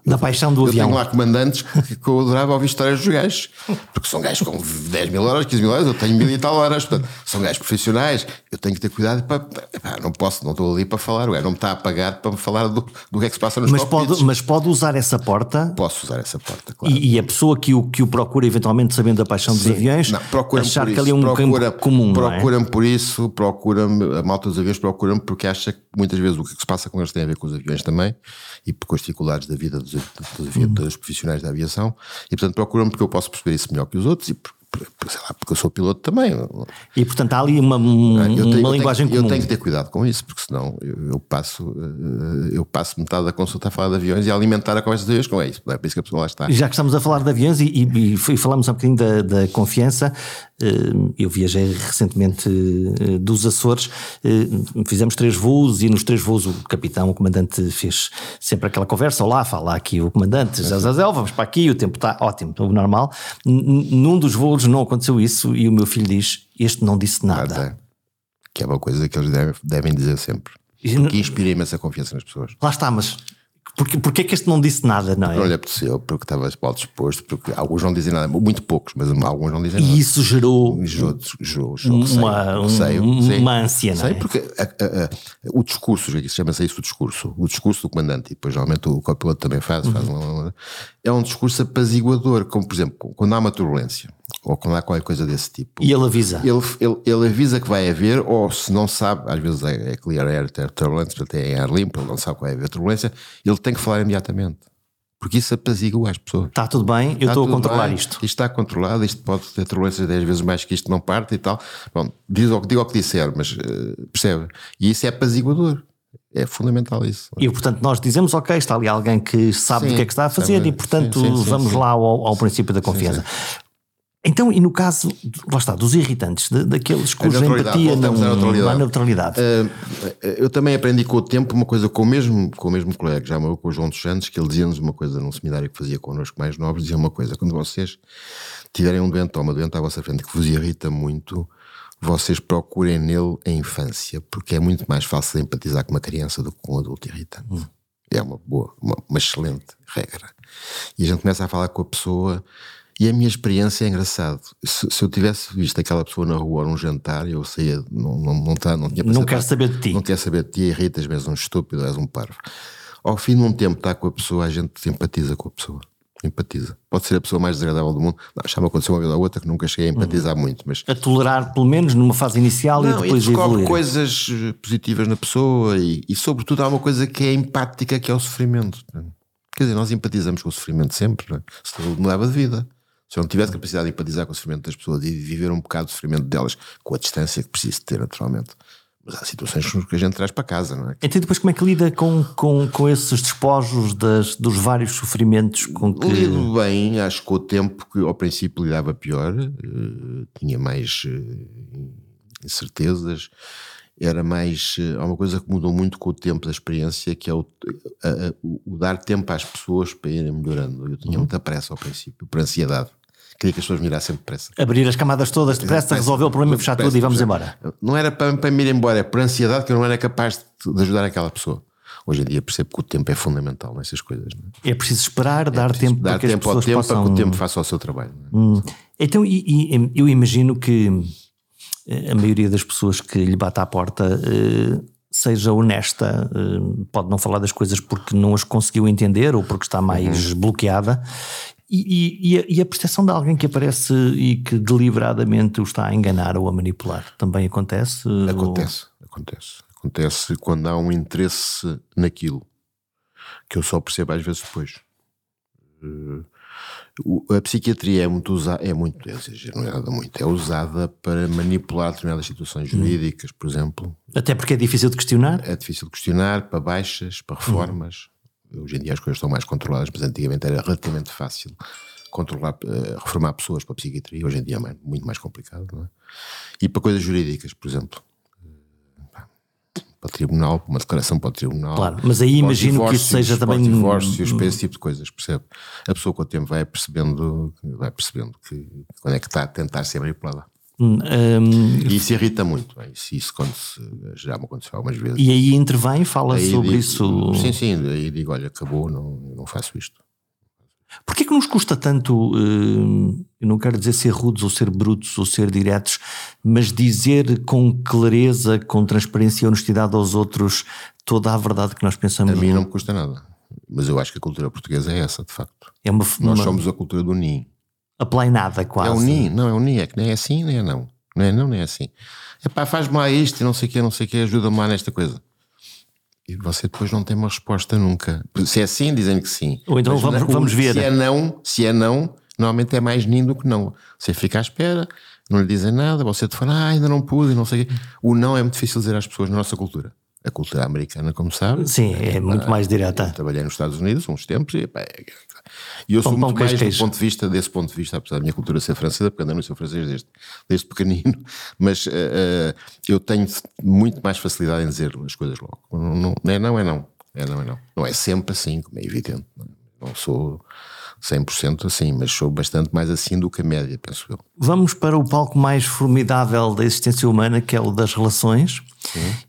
da paixão do eu avião. Eu tenho lá comandantes que, que eu adorava ouvir histórias dos gajos, porque são gajos com 10 mil horas, 15 mil horas, eu tenho mil e tal horas, portanto, são gajos profissionais, eu tenho que ter cuidado para. não posso, não estou ali para falar, o gajo não me está a pagar para me falar do, do que é que se passa nos mas pode, mas pode usar essa porta. Posso usar essa porta, claro. E, e a pessoa que o, que o procura, eventualmente sabendo da paixão dos Sim, aviões, não, achar que ali é um procura, campo comum. Procura-me é? por isso, procura-me, a malta dos aviões procura-me porque acha que muitas vezes o que se passa com eles tem a ver com os aviões também e com as dificuldades da vida dos, dos, dos profissionais da aviação. E portanto procuram-me porque eu posso perceber isso melhor que os outros e sei lá, porque eu sou piloto também. E portanto há ali uma, um, eu tenho, uma eu linguagem tenho, comum. Eu tenho que ter cuidado com isso, porque senão eu, eu passo, eh, eu passo metade da consulta a falar de aviões e a alimentar a conversa de aviões com isso. É por isso que a pessoa lá está. Já que estamos a falar de aviões e, e, e falamos um bocadinho da, da confiança, eh, eu viajei recentemente eh, dos Açores, fizemos três voos e nos três voos o capitão, o comandante fez sempre aquela conversa, olá, fala aqui o comandante, Zazazel, vamos para aqui, o tempo está ótimo, o normal. Num dos voos não aconteceu isso e o meu filho diz, este não disse nada. Que é uma coisa que eles devem, devem dizer sempre. Porque inspira imensa confiança nas pessoas. Lá está, mas porque, porque é que este não disse nada, não é? Não lhe apeteceu, porque estava mal disposto, porque alguns não dizem nada, muito poucos, mas alguns não dizem e nada. E isso gerou, gerou, gerou, gerou uma, um, uma ânsia, não sei, é? porque a, a, a, o discurso, chama-se isso o discurso, o discurso do comandante, e depois geralmente o copiloto também faz, faz uhum. uma, é um discurso apaziguador, como por exemplo, quando há uma turbulência, ou quando há qualquer coisa desse tipo. E ele avisa. Ele, ele, ele avisa que vai haver, ou se não sabe, às vezes é, é clear air, turbulence, portanto é ar limpo, ele não sabe que vai haver turbulência, ele tem que falar imediatamente. Porque isso apazigua as pessoas. Está tudo bem, eu estou a controlar bem, isto. Isto está controlado, isto pode ter turbulências 10 vezes mais que isto não parte e tal. Bom, diz o, diga o que disser, mas uh, percebe? E isso é apaziguador. É fundamental isso. E portanto nós dizemos, ok, está ali alguém que sabe sim, o que é que está a fazer sabe, e portanto sim, sim, vamos lá ao, ao, princípio da confiança. Então, e no caso, lá está, dos irritantes, de, daqueles cuja empatia não, há neutralidade. Uh, eu também aprendi com o tempo uma coisa com o mesmo, com o mesmo colega, já com o João dos Santos, que ele dizia-nos uma coisa num seminário que fazia connosco mais novos, dizia uma coisa, quando vocês tiverem um doente ou uma doente à vossa frente que vos irrita muito, vocês procurem nele a infância, porque é muito mais fácil empatizar com uma criança do que com um adulto irritante. Hum. É uma boa, uma, uma excelente regra. E a gente começa a falar com a pessoa e a minha experiência é engraçado. Se, se, eu tivesse visto aquela pessoa na rua num jantar, eu saía, não, não, não, tá, não tinha Não quero saber de ti. Não quero saber de ti, irritas, és um estúpido, és um parvo. Ao fim de um tempo, estar com a pessoa, a gente simpatiza com a pessoa. Empatiza. Pode ser a pessoa mais desagradável do mundo. Não, já me aconteceu uma vez ou outra que nunca cheguei a empatizar uhum. muito. Mas... A tolerar, pelo menos, numa fase inicial não, e depois e descobre evoluir. coisas positivas na pessoa e, e, sobretudo, há uma coisa que é empática, que é o sofrimento. Quer dizer, nós empatizamos com o sofrimento sempre, não é? se não leva de vida. Se eu não tivesse capacidade de empatizar com o sofrimento das pessoas e viver um bocado do sofrimento delas, com a distância que preciso ter, naturalmente. Mas há situações que a gente traz para casa, não é? Então, depois, como é que lida com, com, com esses despojos das, dos vários sofrimentos com que. Lido bem, acho que com o tempo que ao princípio lidava pior, uh, tinha mais uh, incertezas, era mais. Uh, há uma coisa que mudou muito com o tempo da experiência, que é o, o, o dar tempo às pessoas para irem melhorando. Eu tinha uhum. muita pressa ao princípio, por ansiedade queria que as pessoas me mirassem depressa. Abrir as camadas todas depressa, resolver o problema, fechar tudo e vamos embora. Não era para, para me ir embora, é por ansiedade que eu não era capaz de, de ajudar aquela pessoa. Hoje em dia percebo que o tempo é fundamental nessas coisas. É? é? preciso esperar, é dar preciso tempo dar para que tempo as ao tempo possam... para que o tempo faça o seu trabalho. É? Hum. Então, e, e, eu imagino que eh, a maioria das pessoas que lhe bate à porta uh, seja honesta, uh, pode não falar das coisas porque não as conseguiu entender ou porque está mais uhum. bloqueada e, e, a, e, a, percepção de alguém que aparece e que deliberadamente o está a enganar ou a manipular também acontece? Acontece, ou... acontece. Acontece quando há um interesse naquilo que eu só percebo às vezes depois. Uh, a psiquiatria é muito usada, é muito, é, não é nada muito, é usada para manipular determinadas situações hum. jurídicas, por exemplo. Até porque é difícil de questionar? É difícil de questionar, para baixas, para reformas. Hum. Hoje em dia as coisas estão mais controladas, mas antigamente era relativamente fácil controlar, uh, reformar pessoas para a psiquiatria. Hoje em dia é muito mais complicado. É? E para coisas jurídicas, por exemplo. Uh, para o tribunal, uma declaração para o tribunal. Claro, mas aí imagino que isso seja também. divórcios, para esse tipo de coisas, percebe? A pessoa com o tempo vai percebendo, vai percebendo que quando é que está a tentar ser manipulada. Um, e isso irrita muito. É? Isso, isso já me aconteceu algumas vezes. E aí intervém, fala aí sobre digo, isso? Sim, sim. Aí digo: olha, acabou, não, não faço isto. Porquê que nos custa tanto, uh, eu não quero dizer ser rudes ou ser brutos ou ser diretos, mas dizer com clareza, com transparência e honestidade aos outros toda a verdade que nós pensamos? A mim não me custa nada. Mas eu acho que a cultura portuguesa é essa, de facto. É uma, nós uma... somos a cultura do ninho aplainada quase. É o NI, não é o NI, é que nem é assim, nem é não. Não é não, nem é assim. É pá, faz-me lá isto e não sei o que, não sei o que, ajuda-me lá nesta coisa. E você depois não tem uma resposta nunca. Se é sim, dizem que sim. Ou então vamos, não, vamos ver. Se é não, se é não, Normalmente é mais nin do que não. Você fica à espera, não lhe dizem nada, você te fala, ah, ainda não pude, não sei o quê. O não é muito difícil dizer às pessoas na nossa cultura. A cultura americana, como sabe. Sim, é muito mais direta. Eu trabalhei nos Estados Unidos uns tempos e, pá, é- e eu sou Pão, muito mais do ponto de vista, desse ponto de vista, apesar da minha cultura ser francesa, porque andei no seu francês desde, desde pequenino, mas eh, eh, eu tenho muito mais facilidade em dizer as coisas logo. Não, não, não é não, é não. É não, é não. Não é sempre assim, como é evidente. Não sou 100% assim, mas sou bastante mais assim do que a média, penso eu. Vamos para o palco mais formidável da existência humana, que é o das relações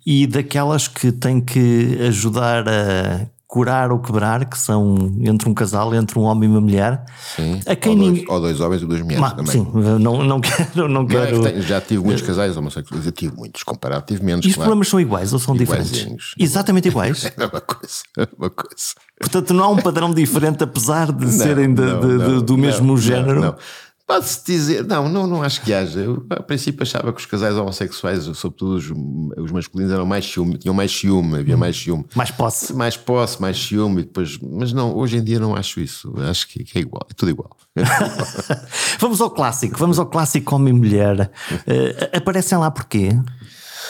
e daquelas que têm que ajudar a curar ou quebrar, que são entre um casal, entre um homem e uma mulher. Sim. A quem ou, dois, ninguém. ou dois homens e duas mulheres Ma- também. Sim, não, não quero. Não Não, é quero... que tenho- já tive muitos casais homossexuais, eu tive muitos, comparado, tive menos. E os claro. problemas são iguais ou são diferentes? Exatamente iguais. É uma coisa, é uma coisa. Portanto, não há um padrão diferente, apesar de serem de- Não, de- não, de- do não, mesmo não, género. não. Pode-se dizer, não, não, não acho que haja. Eu, a princípio achava que os casais homossexuais, sobretudo os, os masculinos, eram mais ciúme, tinham mais ciúme, havia mais ciúme. Mais posse. Mais posse, mais ciúme, e depois, mas não, hoje em dia não acho isso. Acho que, que é igual, é tudo igual. Vamos ao clássico, vamos ao clássico homem e mulher. Eh, aparecem lá porquê?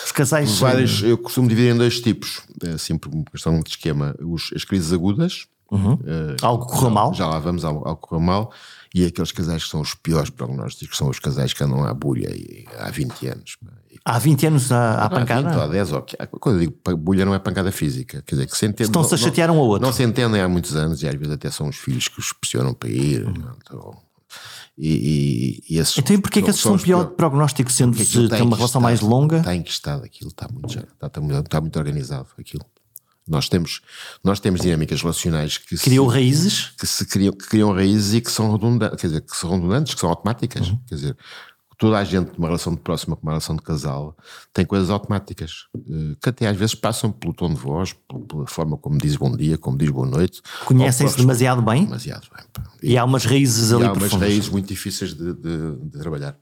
Os casais. Vários, eu costumo dividir em dois tipos, é assim por uma questão de esquema. Os, as crises agudas, eh, Algo correu mal? já lá vamos ao, que correu mal, e aqueles casais que são os piores prognósticos, que são os casais que andam à bulha e- há 20 anos. Há 20 anos à, à Há 20 pancada? ou 10, ou que- quando eu digo bulha não é pancada física, quer dizer que se entendem. Estão-se a não- chatear um ao outro. Não se entendem há muitos anos e às vezes até são os filhos que os pressionam para ir. então, e, e, e esses Então, e porquê que esses são os pior piores. prognóstico, sendo Porque se tem uma relação enquistado, mais longa? Está enquistado aquilo, está muito, já- está, está muito, está muito organizado aquilo. Nós temos, nós temos dinâmicas relacionais que Criou se, raízes? que se criam, que criam raízes e que são redundantes, quer dizer, que são redundantes, que são automáticas. Uhum. Quer dizer, toda a gente numa relação de próxima com uma relação de casal tem coisas automáticas eh, que até às vezes passam pelo tom de voz, pela- forma como diz bom dia, como diz boa noite. Conhecem-se demasiado bem? demasiado bem. pá. E há umas raízes E ali há umas profundas. raízes muito difíceis de, de- de trabalhar.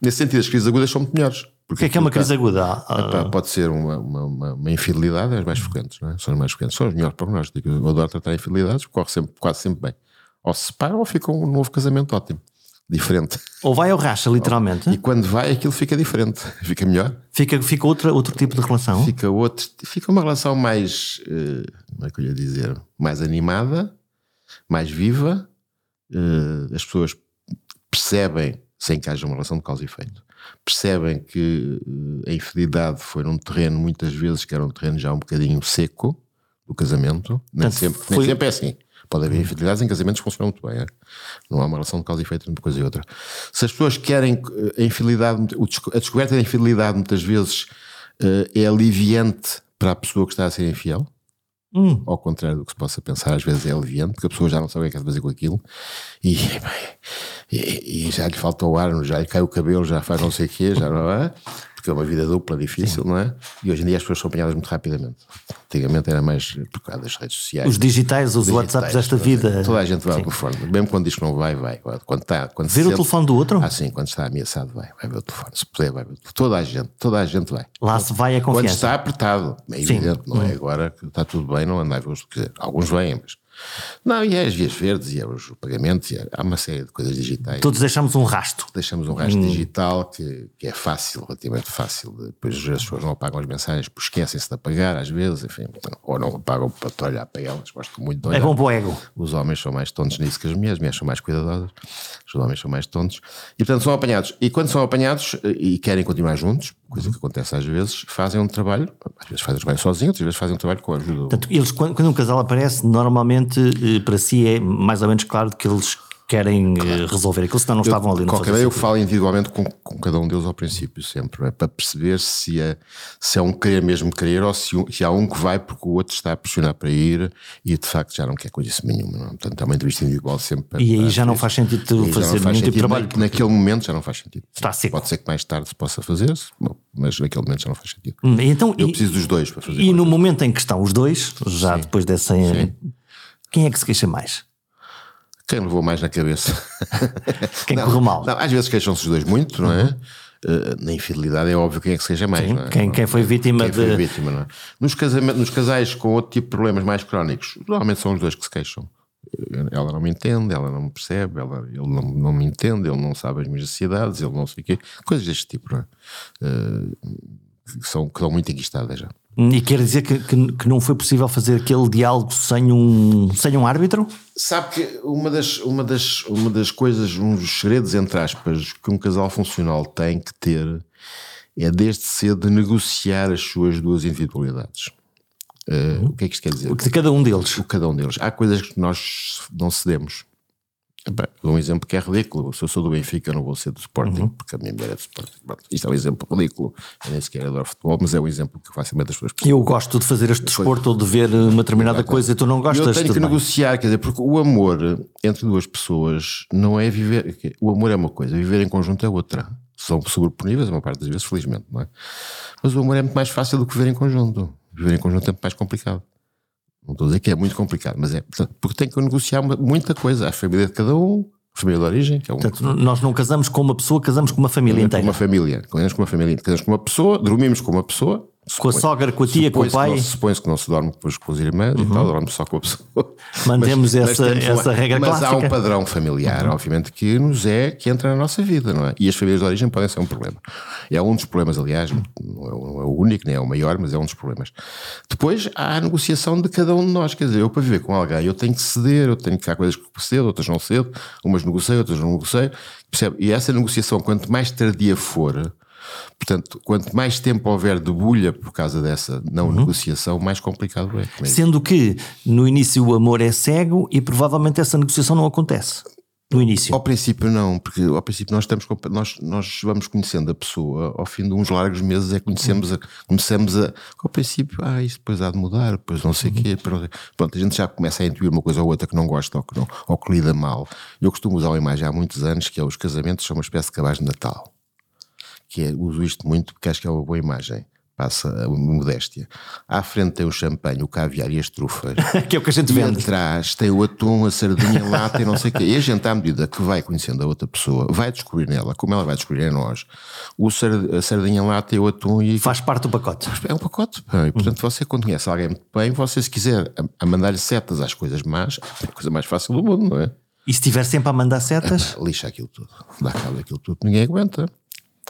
Nesse sentido, as crises agudas são muito melhores. O que é que é uma crise aguda? Ah, Epá, pode ser uma, uma, uma, infidelidade, é as mais frequentes, não é? São as mais frequentes, são os melhores prognósticos. Eu adoro tratar infidelidades, corre sempre, quase sempre bem. Ou se separam ou fica um novo casamento ótimo, diferente. Ou vai ou racha, literalmente? E quando vai, aquilo fica diferente, fica melhor. Fica, fica outra, outro tipo de relação? Fica, outro, fica uma relação mais, eh, como é que eu ia dizer, mais animada, mais viva. Eh, as pessoas percebem, sem que haja uma relação de causa e efeito, percebem que eh, a infidelidade foi num terreno, muitas vezes, que era um terreno já um bocadinho seco do casamento. Nem, Portanto, sempre, foi- nem sempre é assim. Pode haver infidelidades em casamentos que funcionam muito bem. é? Não há uma relação de causa e efeito entre uma coisa e outra. Se as pessoas querem eh, a infidelidade, a descoberta da infidelidade muitas vezes eh, é aliviante para a pessoa que está a ser infiel, Hum, ao contrário do que se possa pensar, às vezes é aliviante, porque a pessoa já não sabe o que é de fazer com aquilo e, e- e já lhe falta o ar, já lhe cai o cabelo, já faz não sei o quê, já não é? Porque é uma vida dupla, difícil, não é? E hoje em dia as pessoas são apanhadas muito rapidamente. Antigamente era mais por causa das redes sociais. os digitais, os digitais, WhatsApps desta vida. Toda a gente vai ao telefone, mesmo quando diz que não vai, vai. Quando está, quando se Ver o sente- telefone do outro? Ah, sim, quando está ameaçado, vai, vai ver o telefone. Se puder, vai ver. o. Toda a gente, toda a gente vai. Lá se vai a Quando confiança. está apertado, é evidente, não é agora que está tudo bem, não andai os quer dizer, alguns vêm, mas não, e é as vias verdes, e é os pagamentos, e é- há uma série de coisas digitais. Todos deixamos um rasto. Deixamos um rastro digital que, que é fácil, relativamente fácil. Depois as pessoas não apagam as mensagens, porque esquecem-se de apagar, às vezes, enfim, ou não apagam para olhar para elas. Gosto muito de olhar. É bom para o ego. Os homens são mais tontos nisso que as mulheres, as mulheres são mais cuidadosas, os homens são mais tontos. E portanto são apanhados. E quando são apanhados eh, e querem continuar juntos, coisa que acontece às vezes, fazem um trabalho, às vezes fazem um trabalho sozinhos, outras vezes fazem um trabalho com a ajuda. Portanto, eles, quando um casal aparece, normalmente eh, para si é mais ou menos claro que eles querem eh, resolver aquilo, senão não estavam ali. Não qualquer eu falo individualmente com, com cada um deles ao princípio, sempre, é? para perceber se é, se é um querer mesmo querer ou se, se há um que vai porque o outro está a pressionar para ir e de facto já não quer coisa nenhuma. Não? é? Portanto, é uma entrevista individual sempre. E aí para- já não faz sentido tu fazer faz nenhum tipo de trabalho. na- Naquele momento já não faz sentido. Está seco. Pode ser que mais tarde se possa fazer, bom, mas naquele momento já não faz sentido. Hum, Então, Eu e, preciso dos dois para fazer. e no momento em que estão os dois, já depois dessa. Quem é que se queixa mais? Quem levou mais na cabeça? Quem Não, correu mal? não, às vezes queixam-se os dois muito, não é? Eh, na infidelidade é óbvio quem é que seja mais, não é? Quem, quem foi vítima Quem foi de. vítima, não é? Nos, casamentos, nos casais com outro tipo de problemas mais crónicos, normalmente são os dois que se queixam. ela não me entende, ela não me percebe, ela, ele não, não me entende, ele não sabe as minhas necessidades, ele não sei o quê, coisas deste tipo, não é? Uh, que, são, que são muito enquistadas já. E quer dizer que, que, que, não foi possível fazer aquele diálogo sem um, sem um árbitro? Sabe que uma das, uma, das, uma das coisas, um dos segredos, entre aspas, que um casal funcional tem que ter é desde cedo negociar as suas duas individualidades. Uh, o que é que isto quer dizer? O que de cada um deles. O de cada um deles. Há coisas que nós não cedemos. Um exemplo que é ridículo. Se eu sou do Benfica, eu não vou ser do Sporting, uhum. porque a minha mulher é do Sporting. Isto é um exemplo ridículo. Eu nem sequer adoro futebol, mas é um exemplo que facilmente as pessoas. Eu gosto de fazer este desporto ou de ver uma determinada coisa e tu não gostas. Eu tenho que negociar, quer dizer, porque o amor entre duas pessoas não é viver. O amor é uma coisa, viver em conjunto é outra. São sobreponíveis, uma parte das vezes, felizmente, não é? Mas o amor é muito mais fácil do que viver em conjunto. Viver em conjunto é muito mais complicado. Não estou a dizer que é muito complicado, mas é porque tem que negociar muita coisa. A família de cada um, família de origem. Que é um... Portanto, nós não casamos com uma pessoa, casamos com uma família inteira. Com uma família, casamos com uma família, casamos com uma pessoa, dormimos com uma pessoa. Com a sogra, com a tia, com o pai. Supõe-se que não se dorme depois com os irmãos uhum. e tal, dorme só com a pessoa. Mantemos mas, essa, mas essa regra mas clássica. Mas há um padrão familiar, uhum. obviamente, que nos é, que entra na nossa vida, não é? E as famílias de origem podem ser um problema. É um dos problemas, aliás, não é, o único, nem é o maior, mas é um dos problemas. Depois há a negociação de cada um de nós, quer dizer, eu para viver com alguém, eu tenho que ceder, eu tenho que há coisas que cedo, outras não cedo, umas negocio, outras não negocio, percebe? E essa negociação, quanto mais tardia for, Portanto, quanto mais tempo houver de bulha por causa dessa não uhum. negociação, mais complicado é. é Sendo que no início o amor é cego e provavelmente essa negociação não acontece. No início? Ao princípio não, porque ao princípio nós estamos nós, nós vamos conhecendo a pessoa, ao fim de uns largos meses é que conhecemos a, começamos a ao princípio, ah, isso depois há de mudar, depois não sei o uhum. quê, pronto, a gente já começa a intuir uma coisa ou outra que não gosta ou que, não, ou que lida mal. Eu costumo usar uma imagem há muitos anos que é os casamentos são uma espécie de cabaz de Natal que é, uso isto muito porque acho que é uma boa imagem. Passa a modéstia. À frente tem o champanhe, o caviar e as trufas. que é o que a gente vende. E atrás tem o atum, a sardinha, a lata e não sei o quê. E a gente, à medida que vai conhecendo a outra pessoa, vai descobrir nela, como ela vai descobrir em nós, o a sardinha, a lata e o atum. E... Faz parte do pacote. É um pacote. E, portanto, você, quando conhece alguém muito bem, você, se quiser a, mandar-lhe setas às coisas más, é a coisa mais fácil do mundo, não é? E se estiver sempre a mandar setas? lixa aquilo tudo. Dá cabo daquilo tudo. Ninguém aguenta.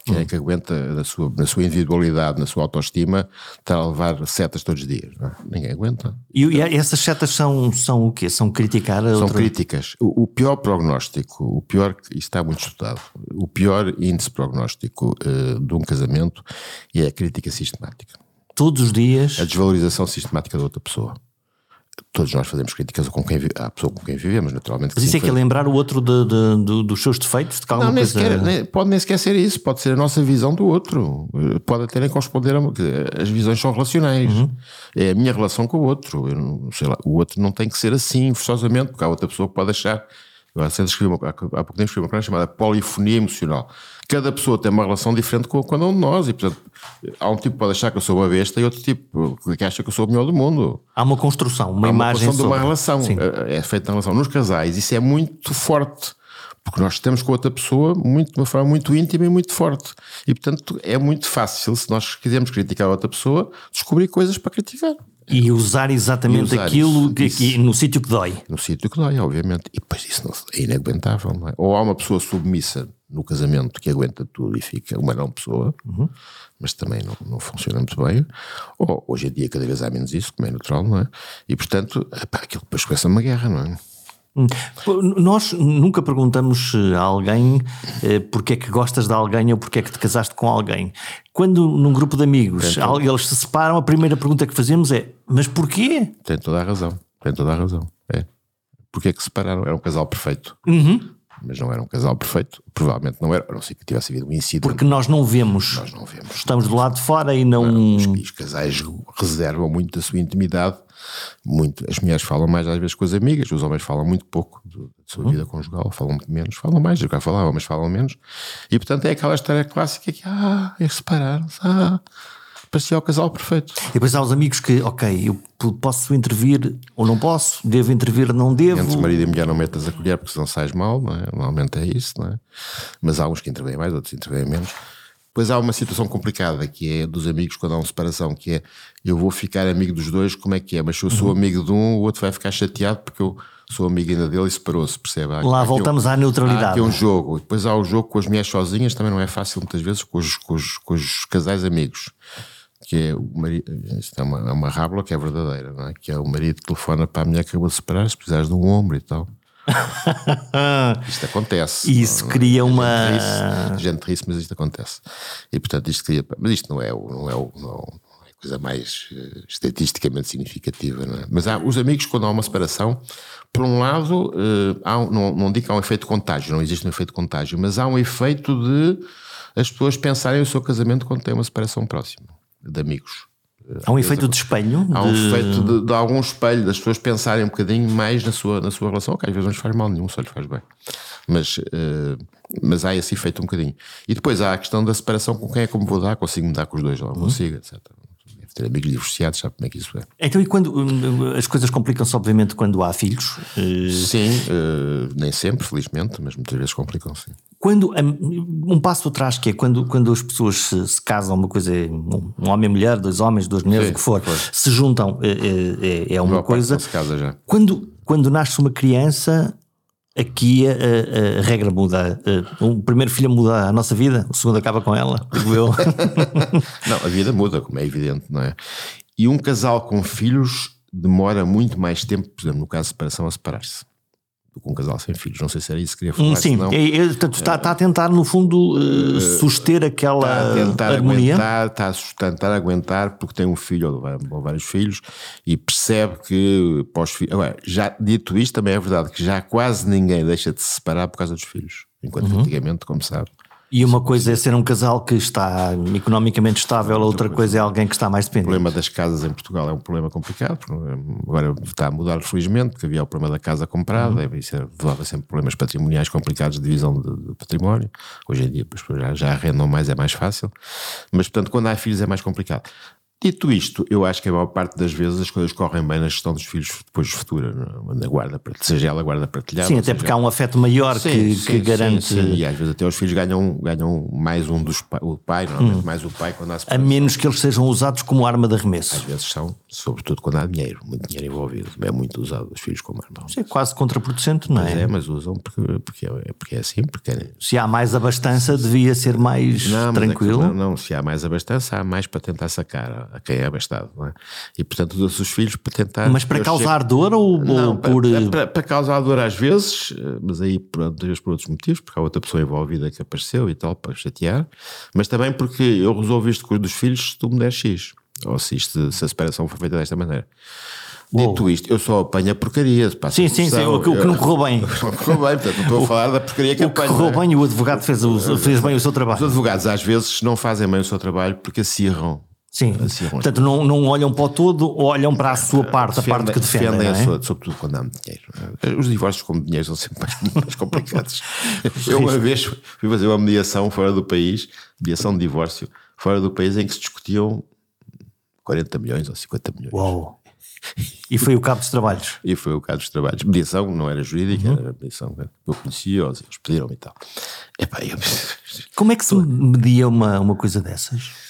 Quem é que aguenta na sua, na sua individualidade, na sua autoestima, estar a levar setas todos os dias? É? Ninguém aguenta. E, e, essas setas são, são o quê? São criticar a São outra... críticas. O, o, pior prognóstico, o pior, isso está muito estudado, o pior índice prognóstico uh, de um casamento é a crítica sistemática. Todos os dias? A desvalorização sistemática da outra pessoa todos nós fazemos críticas com quem, à pessoa com quem vivemos, naturalmente. Mas isso é que é lembrar o outro de, de, de, dos seus defeitos? De não, nem coisa... sequer, nem, pode nem sequer ser isso, pode ser a nossa visão do outro. Pode até nem corresponder a. As visões são relacionais. Uhum. É a minha relação com o outro. Eu, sei lá, o outro não tem que ser assim, forçosamente, porque há outra pessoa que pode achar. Eu há, há pouco tempo escrevi uma coisa chamada polifonia emocional cada pessoa tem uma relação diferente com cada um de nós e, portanto, há um tipo que pode achar que eu sou uma besta e outro tipo que acha que eu sou o melhor do mundo. Há uma construção, uma há imagem. Uma construção de uma relação. Sim. É, é feita na relação. Nos casais, isso é muito forte. Porque nós estamos com outra pessoa muito, de uma forma muito íntima e muito forte. E, portanto, é muito fácil, se nós quisermos criticar a outra pessoa, descobrir coisas para criticar. E usar exatamente usar aquilo isso, que, isso, no sítio que dói. No sítio que dói, obviamente. E depois isso não, é inaguentável, não é? Ou há uma pessoa submissa no casamento que aguenta tudo e fica uma não pessoa, uhum. mas também não, não funciona muito bem. Ou hoje em dia cada vez há menos isso, como é natural, não é? E portanto, epá, aquilo depois começa uma guerra, não é? Hum. Nós nunca perguntamos a alguém eh, porque é que gostas de alguém ou porque é que te casaste com alguém. Quando num grupo de amigos eles se separam, a primeira pergunta que fazemos é: mas porquê? Tem toda a razão, tem toda a razão. É. Porquê é que se separaram? Era um casal perfeito. Uhum mas não era um casal perfeito, provavelmente não era, a não ser que tivesse havido um incidente. Porque nós não vemos. Nós não vemos. Estamos do lado de fora e não. os, os, casais reservam muito da sua intimidade, muito. As mulheres falam mais às vezes com as amigas, os homens falam muito pouco da sua uhum. vida conjugal, falam muito menos, falam mais, eu já falava, mas falam menos. E portanto é aquela história clássica que, ah, é separar-se, ah parecia o casal perfeito. E depois há os amigos que, ok, eu posso intervir ou não posso, devo intervir, não devo. Entre marido e mulher não metas a colher porque senão sais mal, não é? Normalmente é isso, não é? Mas há uns que intervêm mais, outros intervêm menos. Depois há uma situação complicada que é dos amigos quando há uma separação, que é eu vou ficar amigo dos dois, como é que é? Mas se eu sou uhum. amigo de um, o outro vai ficar chateado porque eu sou amigo ainda dele e separou-se, percebe? Há, Lá voltamos um, à neutralidade. Há aqui um jogo. Depois há o jogo com as mulheres sozinhas, também não é fácil muitas vezes com os, com os, com os casais amigos. Que é o marido, isto é uma, é uma rábula que é verdadeira, não é? Que é o marido que telefona para a mulher que acabou de separar, se precisares de um ombro e tal. isto acontece. Isso cria uma. A gente ri mas isto acontece. E portanto, isto cria. Mas isto não é o. Não é o não, é coisa mais uh, estatisticamente significativa, não é? Mas há, os amigos, quando há uma separação, por um lado, uh, há, não, não digo que há um efeito contágio, não existe um efeito contágio, mas há um efeito de as pessoas pensarem o seu casamento quando têm uma separação próxima de amigos. Há um efeito de espelho? Há um de... efeito de, de, algum espelho, das pessoas pensarem um bocadinho mais na sua, na sua relação, que às vezes não lhes faz mal nenhum, só lhes faz bem. Mas, uh, mas há esse efeito um bocadinho. E depois há a questão da separação com quem é como vou dar, consigo me dar com os dois, não uhum. consigo, etc ter amigos divorciados, sabe como é que isso é. Então, e quando as coisas complicam-se, obviamente, quando há filhos? Sim, uh, nem sempre, felizmente, mas muitas vezes complicam-se. Quando um passo atrás, que é quando, quando as pessoas se, se casam, uma coisa é um homem e mulher, dois homens, duas mulheres, Sim, o que for, foi. se juntam, é, é, é uma coisa. Quando, quando nasce uma criança, aqui a, a, a, regra muda. O primeiro filho muda a nossa vida, o segundo acaba com ela, digo eu. não, a vida muda, como é evidente, não é? E um casal com filhos demora muito mais tempo, por exemplo, no caso de separação, a separar-se que um casal sem filhos. Não sei se era isso que queria falar. Sim, senão, é, é, está, está, a tentar, no fundo, uh, suster aquela está a tentar harmonia. Aguentar, está a tentar aguentar porque tem um filho ou, vários filhos e percebe que pós filhos. Agora, já dito isto, também é verdade que já quase ninguém deixa de se separar por causa dos filhos. Enquanto uhum. antigamente, como sabe, e uma coisa é ser um casal que está economicamente estável, a outra coisa é alguém que está mais dependente. O problema das casas em Portugal é um problema complicado, agora está a mudar felizmente, porque havia o problema da casa comprada, uhum. isso levava sempre problemas patrimoniais complicados de divisão de, de património. Hoje em dia as pessoas já, já arrendam mais, é mais fácil, mas portanto quando há filhos é mais complicado. Dito isto, eu acho que a maior parte das vezes as coisas correm bem na gestão dos filhos depois futura, na guarda, seja ela guarda partilhada. Sim, até porque há um afeto maior sim, que, sim, que garante. Sim, e às vezes até os filhos ganham, ganham mais um dos o pai, normalmente hum. mais o pai quando há A menos que eles sejam usados como arma de arremesso. Às vezes são, sobretudo quando há dinheiro, muito dinheiro envolvido. É muito usado os filhos como arma. Isso é quase contraproducente, não é? Mas é, mas usam porque, porque, é, porque é assim. Porque é... Se há mais abastança, devia ser mais não, é tranquilo. É não, não, se há mais abastança, há mais para tentar sacar a quem é abastado é? E portanto deu-se os filhos para tentar. Mas para causar dor ou, não, ou por. Para, para, para, causar dor às vezes, mas aí vezes por outros motivos, porque há outra pessoa envolvida que apareceu e tal, para chatear, mas também porque eu resolvo isto com os dos filhos se tu me der X. Ou se, isto, se a separação foi feita desta maneira. Dito isto, eu só apanho a porcaria. Sim, sim, sim, o que, o que não correu bem. não correu bem, portanto, não estou a falar da porcaria que o apanho. O que correu bem, o advogado fez, o, fez bem o seu trabalho. Os advogados às vezes não fazem bem o seu trabalho porque acirram Sim, assim, portanto não, não olham para o todo, olham para a sua parte, defendem, a parte que defendem. defendem é? sua, sobretudo quando há dinheiro. Os divórcios com dinheiro são sempre mais, mais complicados. Eu uma vez fui fazer uma mediação fora do país, mediação de divórcio, fora do país em que se discutiam 40 milhões ou 50 milhões. Uou. E foi o cabo dos trabalhos. E foi o cabo dos trabalhos. Mediação não era jurídica, uhum. era mediação. Eu conhecia, eles pediram e tal. Epá, eu... Como é que se media uma, uma coisa dessas?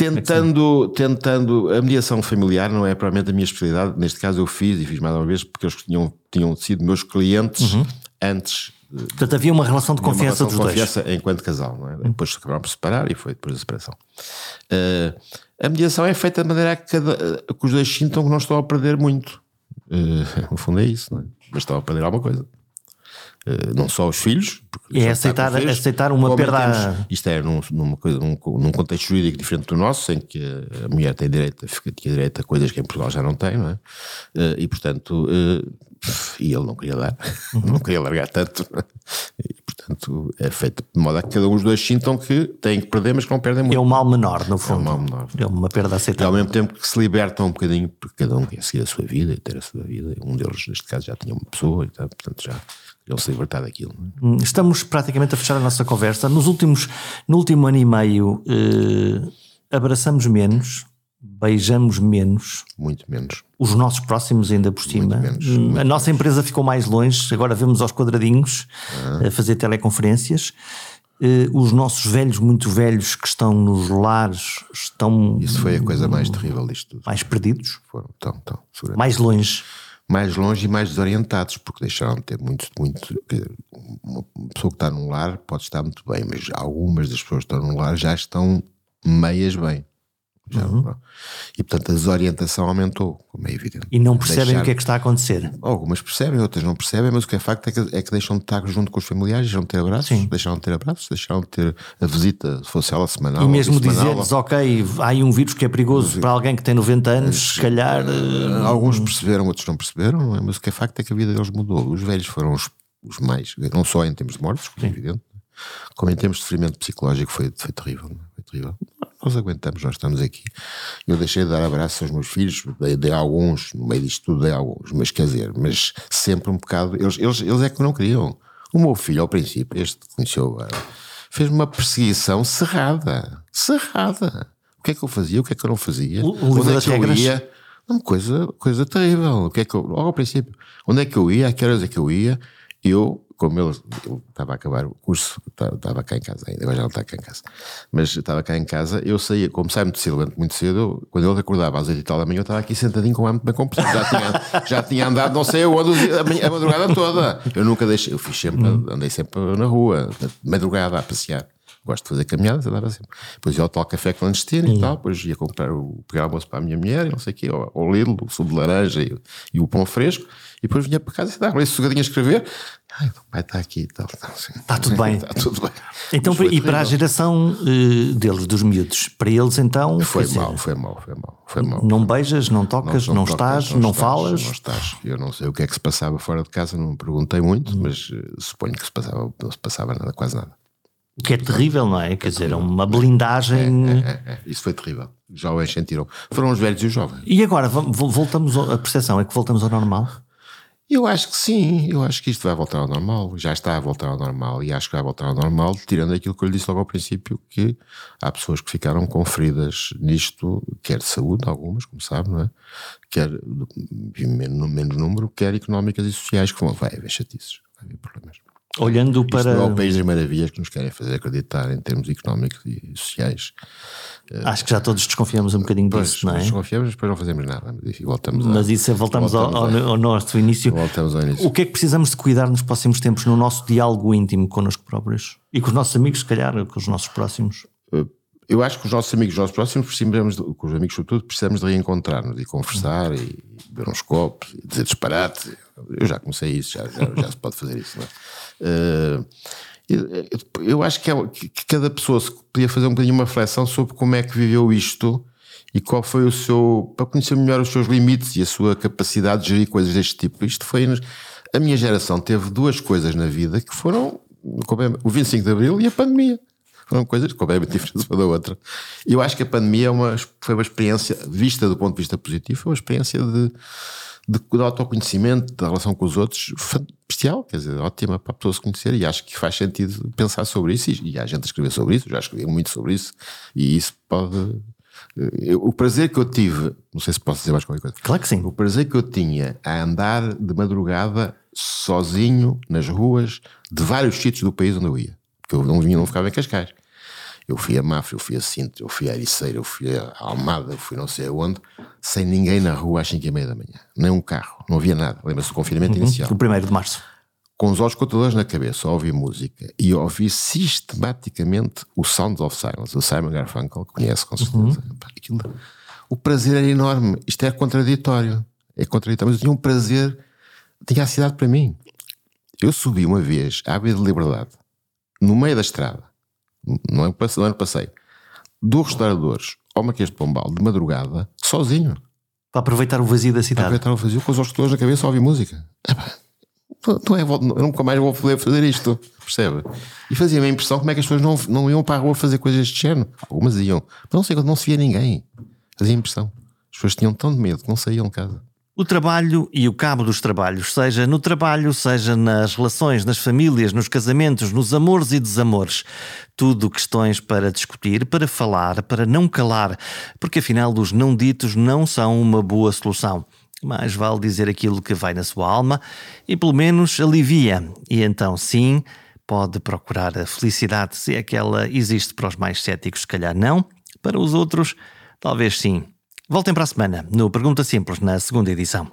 Tentando, tentando, a mediação familiar não é provavelmente a minha especialidade, neste caso eu fiz e fiz mais uma vez porque eles tinham, tinham sido meus clientes uhum. antes. Portanto, havia uma relação de confiança dos dois. confiança enquanto casal, não é? Uhum. Depois acabaram por separar e foi depois a separação. Uh, a mediação é feita de maneira que, cada, que os dois sintam que não estão a perder muito. Uh, no fundo é isso, não é? Mas estão a perder alguma coisa. Uh, não só os filhos. É aceitar, filhos, aceitar uma perda. Isto é num, numa coisa, num, num, contexto jurídico diferente do nosso, em que a mulher tem direito, tinha direito a coisas que em Portugal já não tem, não é? Uh, e portanto, uh, e ele não queria dar, não queria largar tanto. Portanto, é feito de modo a que cada um dos dois sintam que têm que perder, mas que não perdem muito. É um mal menor, no fundo. É um mal menor. É uma perda aceitável. E ao mesmo tempo que se libertam um bocadinho, porque cada um quer seguir a sua vida e ter a sua vida. Um deles, neste caso, já tinha uma pessoa e tal, portanto já ele se libertar daquilo. É? Hum, estamos praticamente a fechar a nossa conversa. Nos últimos, no último ano e meio, eh, abraçamos menos, beijamos menos. Muito menos. Os nossos próximos, ainda por cima. Muito menos, hum, a nossa empresa ficou mais longe, agora vemos aos quadradinhos ah. a fazer teleconferências. Uh, os nossos velhos, muito velhos, que estão nos lares, estão. Isso foi a coisa mais terrível disto tudo. Mais perdidos? Foram, tão, tão, mais longe. Mais longe e mais desorientados, porque deixaram de ter muito, muito. Uma pessoa que está num lar pode estar muito bem, mas algumas das pessoas que estão num lar já estão meias bem. Já, uhum. E portanto a desorientação aumentou, como é evidente. E não percebem Deixar... o que é que está a acontecer. Algumas percebem, outras não percebem, mas o que é facto é que, é que deixam de estar junto com os familiares, deixam de ter abraços, Sim. deixaram de ter abraços, deixaram de ter a visita, se fosse ela semanal. E mesmo dizer-lhes, ok, há aí um vírus que é perigoso para alguém que tem 90 anos, se calhar. Uh... Alguns perceberam, outros não perceberam, é? mas o que é facto é que a vida deles mudou. Os velhos foram os, os mais, não só em termos de mortes, como é evidente, como em termos de sofrimento psicológico, foi, foi terrível. Foi terrível nós aguentamos, nós estamos aqui. Eu deixei de dar abraços aos meus filhos, dei, dei alguns, no meio disto tudo dei alguns, mas quer dizer, mas sempre um bocado, eles, eles, eles é que não queriam. O meu filho, ao princípio, este conheceu agora, fez uma perseguição cerrada, cerrada. O que é que eu fazia, o que é que eu não fazia, o, o onde é que eu regras... ia. Uma coisa, coisa terrível. O que é que eu, logo ao princípio, onde é que eu ia, a que horas é que eu ia, eu como ele, estava a acabar o curso, estava cá em casa ainda, agora já não está cá em casa, mas estava cá em casa, eu saía, como sai muito cedo, muito cedo, quando ele acordava às 8 e tal da manhã, eu estava aqui sentadinho com muito bem composto, já tinha, já tinha andado não sei aonde a, a madrugada toda. Eu nunca deixei, eu fiz sempre, andei sempre na rua, madrugada a passear. Gosto de fazer caminhadas, andava sempre. Depois ia ao tal café clandestino e tal, depois ia comprar o, pegar almoço para a minha mulher e não sei o quê, ao, ao Lidl, o sumo de laranja e, e, o pão fresco, e depois vinha para casa e estava ali sossegadinho a escrever, Ai, o pai está aqui e tal. Está tudo bem. está tudo bem. Então, e para a geração uh, deles, dos miúdos, para eles então. Foi mal, foi mal, foi mal, foi mal. Não beijas, não tocas, não, não, não estás, tocas, não, não estás, falas. Não estás. Eu não sei o que é que se passava fora de casa, não me perguntei muito, hum. mas uh, suponho que se passava, não se passava nada, quase nada. O que é terrível, não é? Quer é dizer, uma blindagem. É, é, é, Isso foi terrível. Os jovens sentiram. Foram os velhos e os jovens. E agora, voltamos, a percepção é que voltamos ao normal? Eu acho que sim, eu acho que isto vai voltar ao normal, já está a voltar ao normal e acho que vai voltar ao normal, tirando aquilo que eu lhe disse logo ao princípio, que há pessoas que ficaram com feridas nisto, quer de saúde, algumas, como sabe, não é? Quer no menos número, quer económicas e sociais, que vão, vai haver chatices, vai haver problemas. Olhando para. Isto não é o país das maravilhas que nos querem fazer acreditar em termos económicos e sociais. Acho que já todos desconfiamos um bocadinho pois, disso, não é? Desconfiamos, mas depois não fazemos nada. E voltamos mas a, isso é, voltamos, voltamos ao, ao, ao, nosso início. Voltamos ao início. O que é que precisamos de cuidar nos próximos tempos no nosso diálogo íntimo connosco próprios? E com os nossos amigos, se calhar, com os nossos próximos? Eu acho que os nossos amigos, os nossos próximos, precisamos, de, com os amigos sobretudo, precisamos de reencontrar-nos e conversar e beber uns copos e dizer disparate. Eu já comecei isso, já, já, já se pode fazer isso, é? Uh, eu acho que, é, que cada pessoa podia fazer um bocadinho uma reflexão sobre como é que viveu isto e qual foi o seu. para conhecer melhor os seus limites e a sua capacidade de gerir coisas deste tipo. Isto foi. A minha geração teve duas coisas na vida que foram o 25 de Abril e a pandemia. Foram coisas completamente diferentes uma da outra. Eu acho que a pandemia é uma, foi uma experiência, vista do ponto de vista positivo, foi uma experiência de de, de autoconhecimento, da relação com os outros, bestial, quer dizer, ótima para a pessoa se conhecer e acho que faz sentido pensar sobre isso e, e há gente a escrever sobre isso, já escrevi muito sobre isso e isso pode. Eu, o prazer que eu tive, não sei se posso dizer mais qualquer coisa. Claro que sim. O prazer que eu tinha a andar de madrugada sozinho nas ruas de vários sítios do país onde eu ia, porque eu não vinha, não ficava em Cascais. Eu fui a Mafra, eu fui a Sintra, eu fui a Ericeira, eu fui a Almada, eu fui não sei aonde, sem ninguém na rua às 5 e meia da manhã. Nem um carro, não havia nada. Lembra-se do confinamento uhum, inicial. O primeiro de março. Com os olhos contadores na cabeça, ouvi música e ouvi sistematicamente o Sounds of Silence, o Simon Garfunkel, que conhece com certeza. Uhum. Aquilo, o prazer era enorme. Isto é contraditório. É contraditório. Mas eu tinha um prazer, tinha a cidade para mim. Eu subi uma vez à Avenida de Liberdade, no meio da estrada, não é no ano passei, do restauradores ao Marquês de Pombal de madrugada, sozinho. Para aproveitar o vazio da cidade. Para aproveitar o vazio com os oscutores na cabeça a ouvir música. Não é, eu nunca mais vou poder fazer isto, percebe? E fazia-me a impressão como é que as pessoas não, não iam para a rua fazer coisas deste género. Algumas iam, mas não sei quando não se via ninguém. Fazia a impressão. As pessoas tinham tão de medo que não saíam de casa. O trabalho e o cabo dos trabalhos, seja no trabalho, seja nas relações, nas famílias, nos casamentos, nos amores e desamores. Tudo questões para discutir, para falar, para não calar, porque afinal os não ditos não são uma boa solução. Mais vale dizer aquilo que vai na sua alma e pelo menos alivia. E então, sim, pode procurar a felicidade, se é que ela existe para os mais céticos, se calhar não, para os outros, talvez sim. Voltem para a semana no Pergunta Simples, na segunda edição.